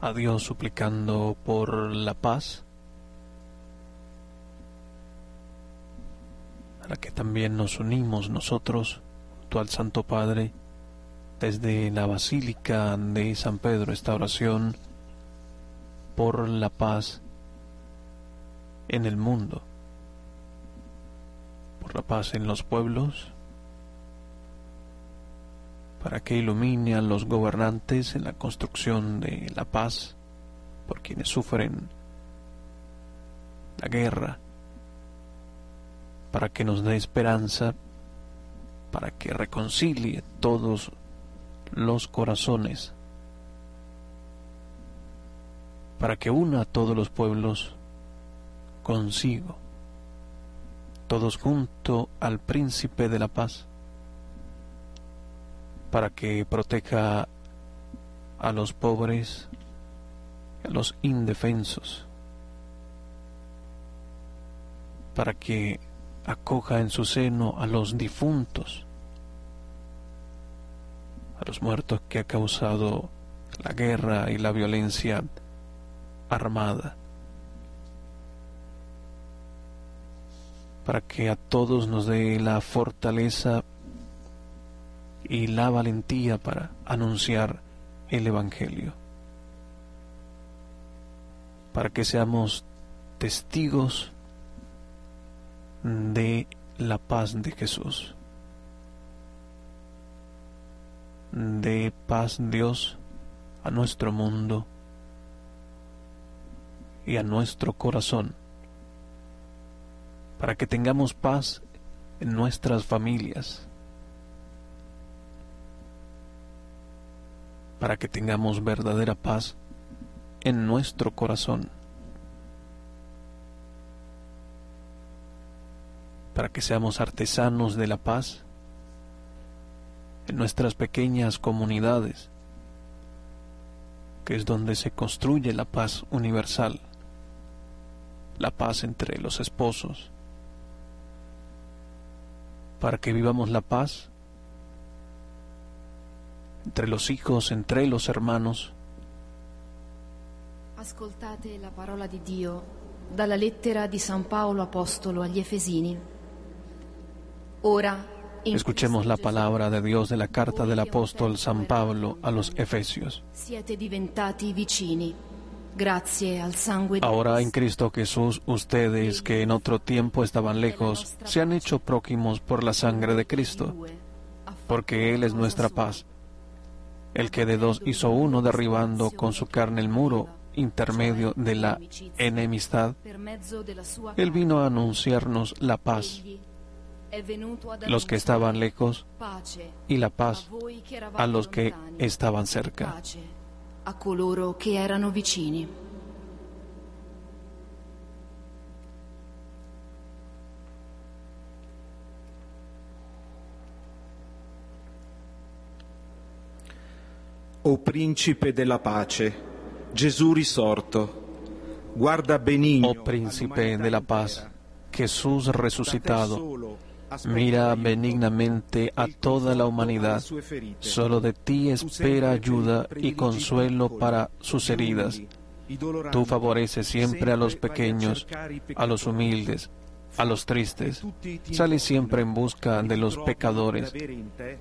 a Dios suplicando por la paz, a la que también nos unimos nosotros, junto al Santo Padre, desde la Basílica de San Pedro, esta oración por la paz en el mundo, por la paz en los pueblos, para que ilumine a los gobernantes en la construcción de la paz por quienes sufren la guerra, para que nos dé esperanza, para que reconcilie todos los corazones, para que una a todos los pueblos consigo, todos junto al príncipe de la paz para que proteja a los pobres, a los indefensos, para que acoja en su seno a los difuntos, a los muertos que ha causado la guerra y la violencia armada, para que a todos nos dé la fortaleza y la valentía para anunciar el Evangelio, para que seamos testigos de la paz de Jesús, de paz Dios a nuestro mundo y a nuestro corazón, para que tengamos paz en nuestras familias, para que tengamos verdadera paz en nuestro corazón, para que seamos artesanos de la paz en nuestras pequeñas comunidades, que es donde se construye la paz universal, la paz entre los esposos, para que vivamos la paz entre los hijos, entre los hermanos. Ascoltate la parola di Dio dalla lettera di San Paolo Apostolo agli Efesini. Ora, Escuchemos la palabra de Dios de la carta del apóstol San Pablo a los Efesios. Ahora en Cristo Jesús, ustedes que en otro tiempo estaban lejos, se han hecho próximos por la sangre de Cristo, porque Él es nuestra paz el que de dos hizo uno derribando con su carne el muro intermedio de la enemistad, Él vino a anunciarnos la paz, los que estaban lejos, y la paz a los que estaban cerca. a coloro. O principe della pace, Gesù risorto, guarda benigno. Oh príncipe de la paz, Jesús resucitado, mira benignamente a toda la humanidad. Solo de ti espera ayuda y consuelo para sus heridas. Tú favoreces siempre a los pequeños, a los humildes, a los tristes. Sales siempre en busca de los pecadores.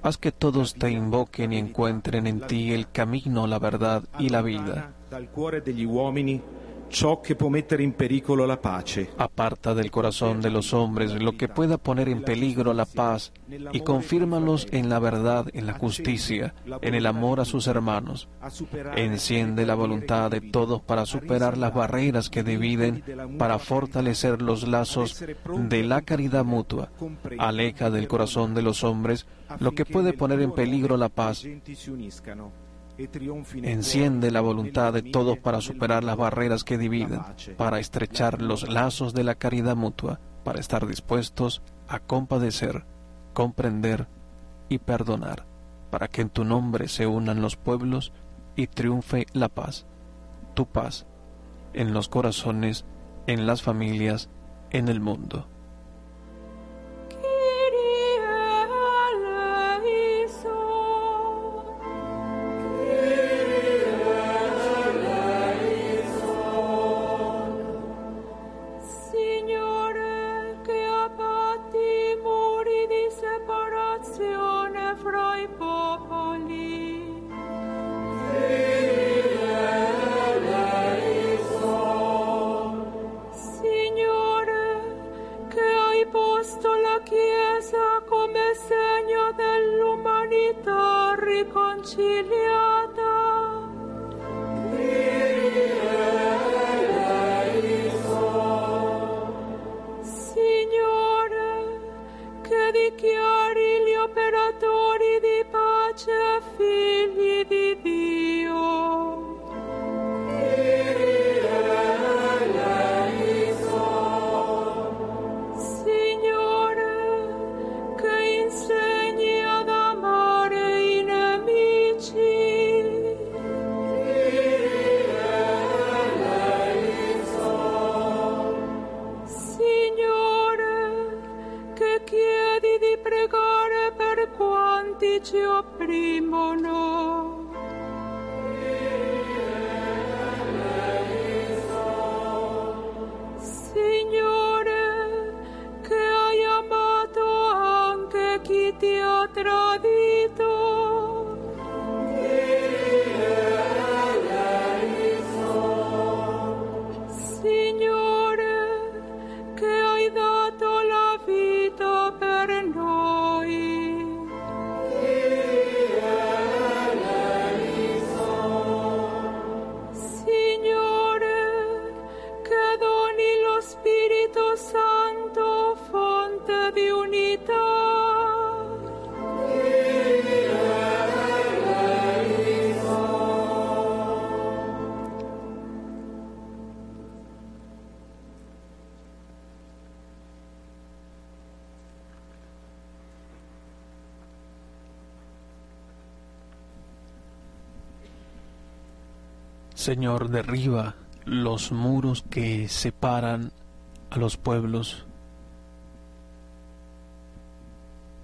Haz que todos te invoquen y encuentren en ti el camino, la verdad y la vida. Aparta del corazón de los hombres lo que pueda poner en peligro la paz y confírmalos en la verdad, en la justicia, en el amor a sus hermanos. Enciende la voluntad de todos para superar las barreras que dividen, para fortalecer los lazos de la caridad mutua. Aleja del corazón de los hombres lo que puede poner en peligro la paz Enciende la voluntad de todos para superar las barreras que dividen, para estrechar los lazos de la caridad mutua, para estar dispuestos a compadecer, comprender y perdonar, para que en tu nombre se unan los pueblos y triunfe la paz, tu paz, en los corazones, en las familias, en el mundo. Señor, derriba los muros que separan a los pueblos.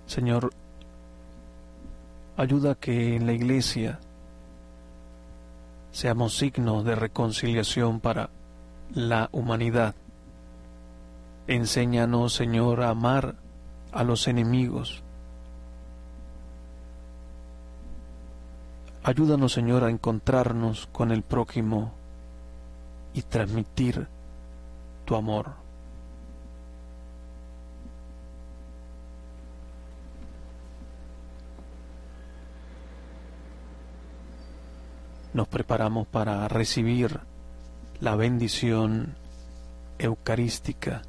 Señor, ayuda que en la iglesia seamos signo de reconciliación para la humanidad. Enséñanos, Señor, a amar a los enemigos. Ayúdanos, Señor, a encontrarnos con el prójimo y transmitir tu amor. Nos preparamos para recibir la bendición eucarística.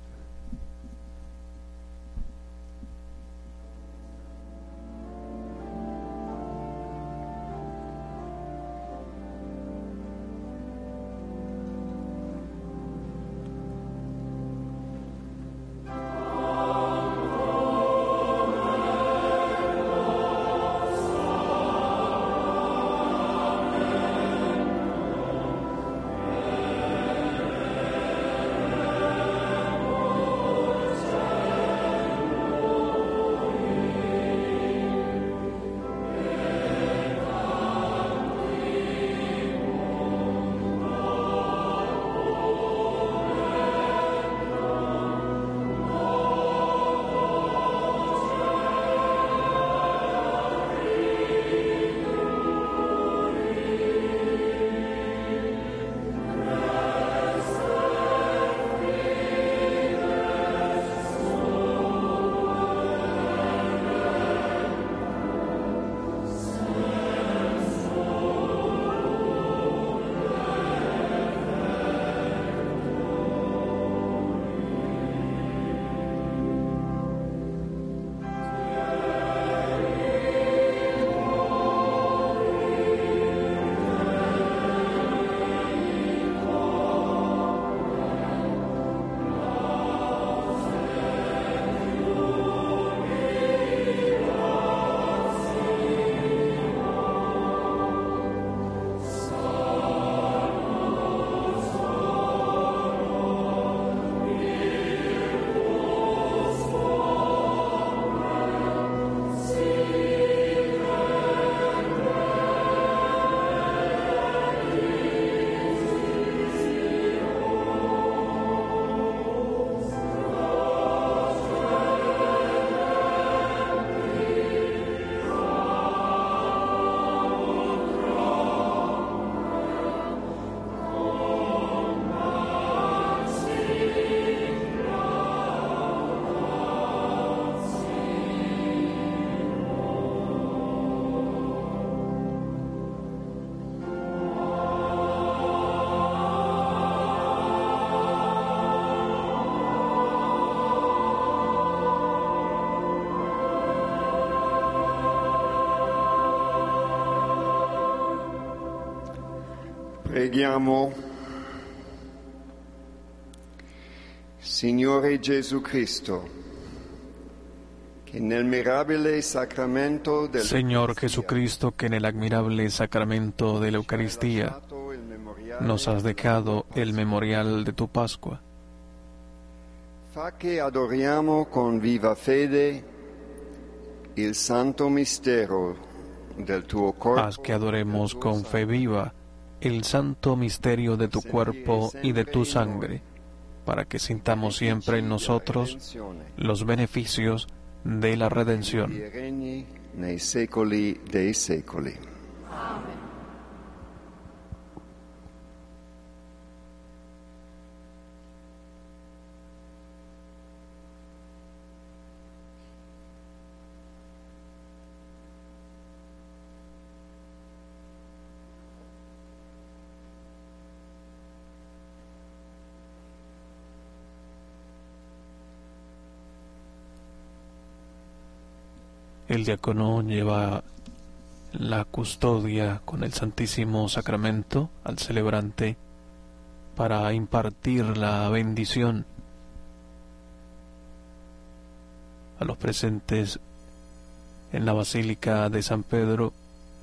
Preghiamo. Signore Gesù Cristo, che nel mirabile sacramento del Señor Jesucristo, que en el admirable sacramento de la Eucaristía nos has dejado el memorial de tu Pascua. fa che adoriamo con viva fede il santo mistero del tuo corpo. Haz que adoremos con fe viva el santo misterio de tu cuerpo y de tu sangre, para que sintamos siempre en nosotros los beneficios de la redención. e El diácono lleva la custodia con el Santísimo Sacramento al celebrante para impartir la bendición a los presentes en la Basílica de San Pedro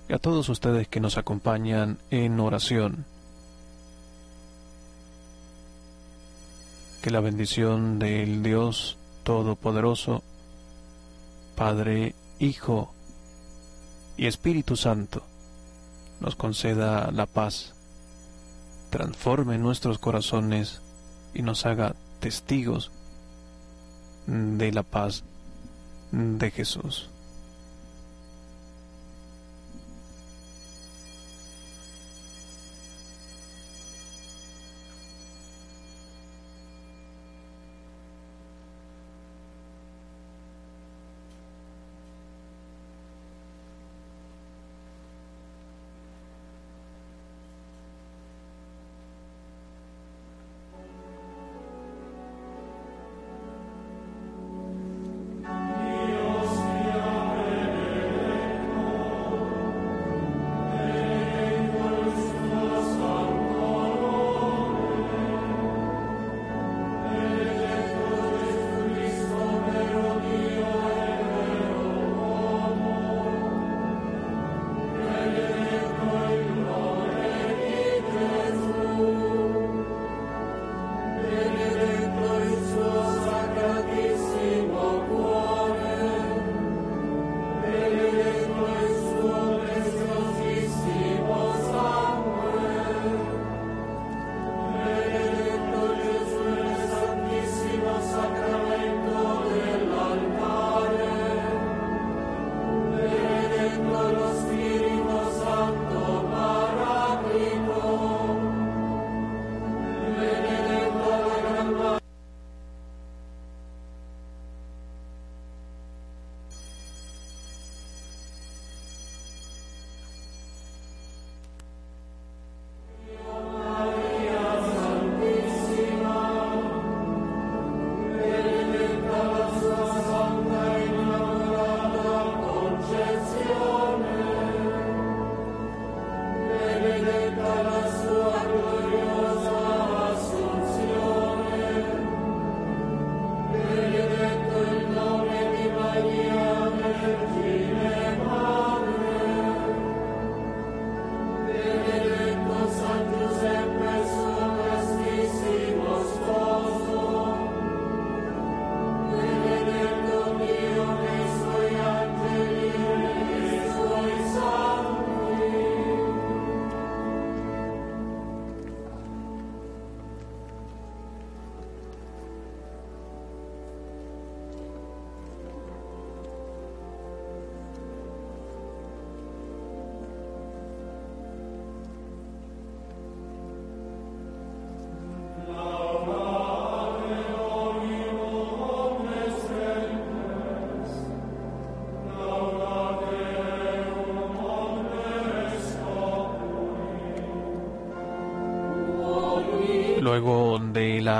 y a todos ustedes que nos acompañan en oración. Que la bendición del Dios Todopoderoso, Padre, Hijo y Espíritu Santo nos conceda la paz, transforme nuestros corazones y nos haga testigos de la paz de Jesús.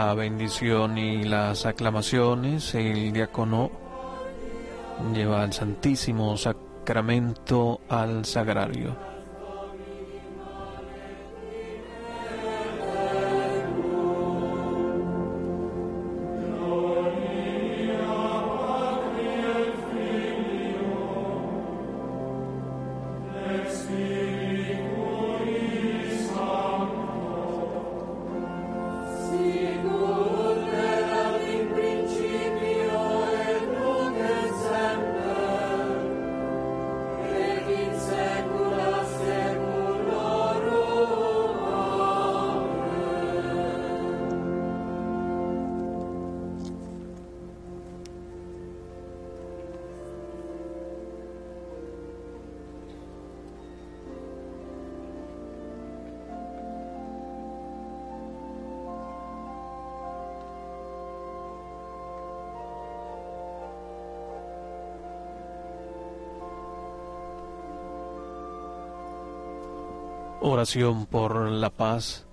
La bendición y las aclamaciones, el diácono lleva al Santísimo Sacramento al sagrario. Oración por la paz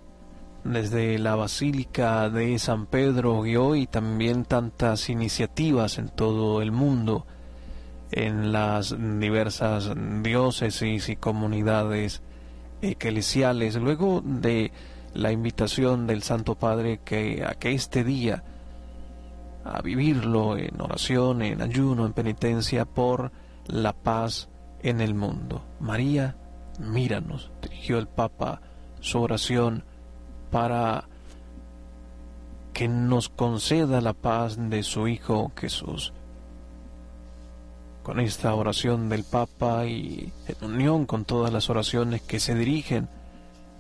desde la Basílica de San Pedro y hoy también tantas iniciativas en todo el mundo, en las diversas diócesis y comunidades eclesiales, luego de la invitación del Santo Padre que a que este día a vivirlo en oración, en ayuno, en penitencia por la paz en el mundo. María, míranos, dirigió el Papa su oración para que nos conceda la paz de su Hijo Jesús. Con esta oración del Papa y en unión con todas las oraciones que se dirigen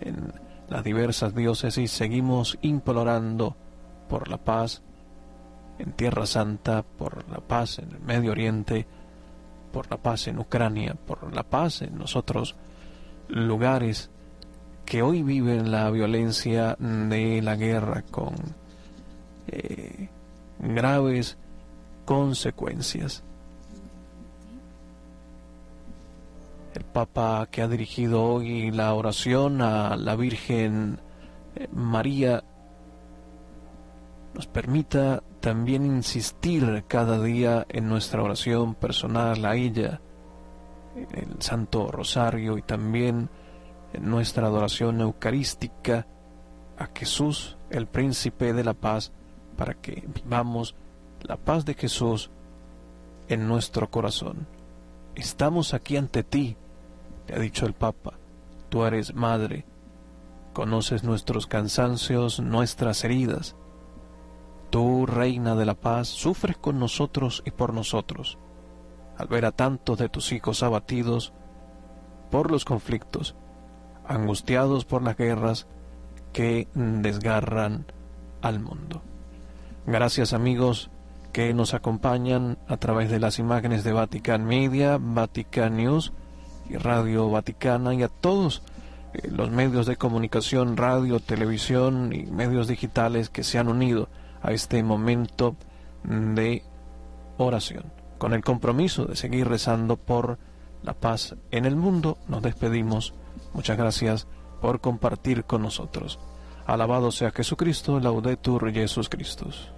en las diversas diócesis, seguimos implorando por la paz en Tierra Santa, por la paz en el Medio Oriente, por la paz en Ucrania, por la paz en los otros lugares que hoy viven la violencia de la guerra con eh, graves consecuencias. El Papa que ha dirigido hoy la oración a la Virgen eh, María nos permita también insistir cada día en nuestra oración personal a ella, el Santo Rosario y también en nuestra adoración eucarística a Jesús, el príncipe de la paz, para que vivamos la paz de Jesús en nuestro corazón. Estamos aquí ante ti, le ha dicho el Papa, tú eres madre, conoces nuestros cansancios, nuestras heridas, tú, Reina de la Paz, sufres con nosotros y por nosotros, al ver a tantos de tus hijos abatidos por los conflictos, angustiados por las guerras que desgarran al mundo. Gracias amigos que nos acompañan a través de las imágenes de Vatican Media, Vatican News y Radio Vaticana y a todos eh, los medios de comunicación, radio, televisión y medios digitales que se han unido a este momento de oración. Con el compromiso de seguir rezando por la paz en el mundo, nos despedimos. Muchas gracias por compartir con nosotros. Alabado sea Jesucristo, laudetur Jesus Christus.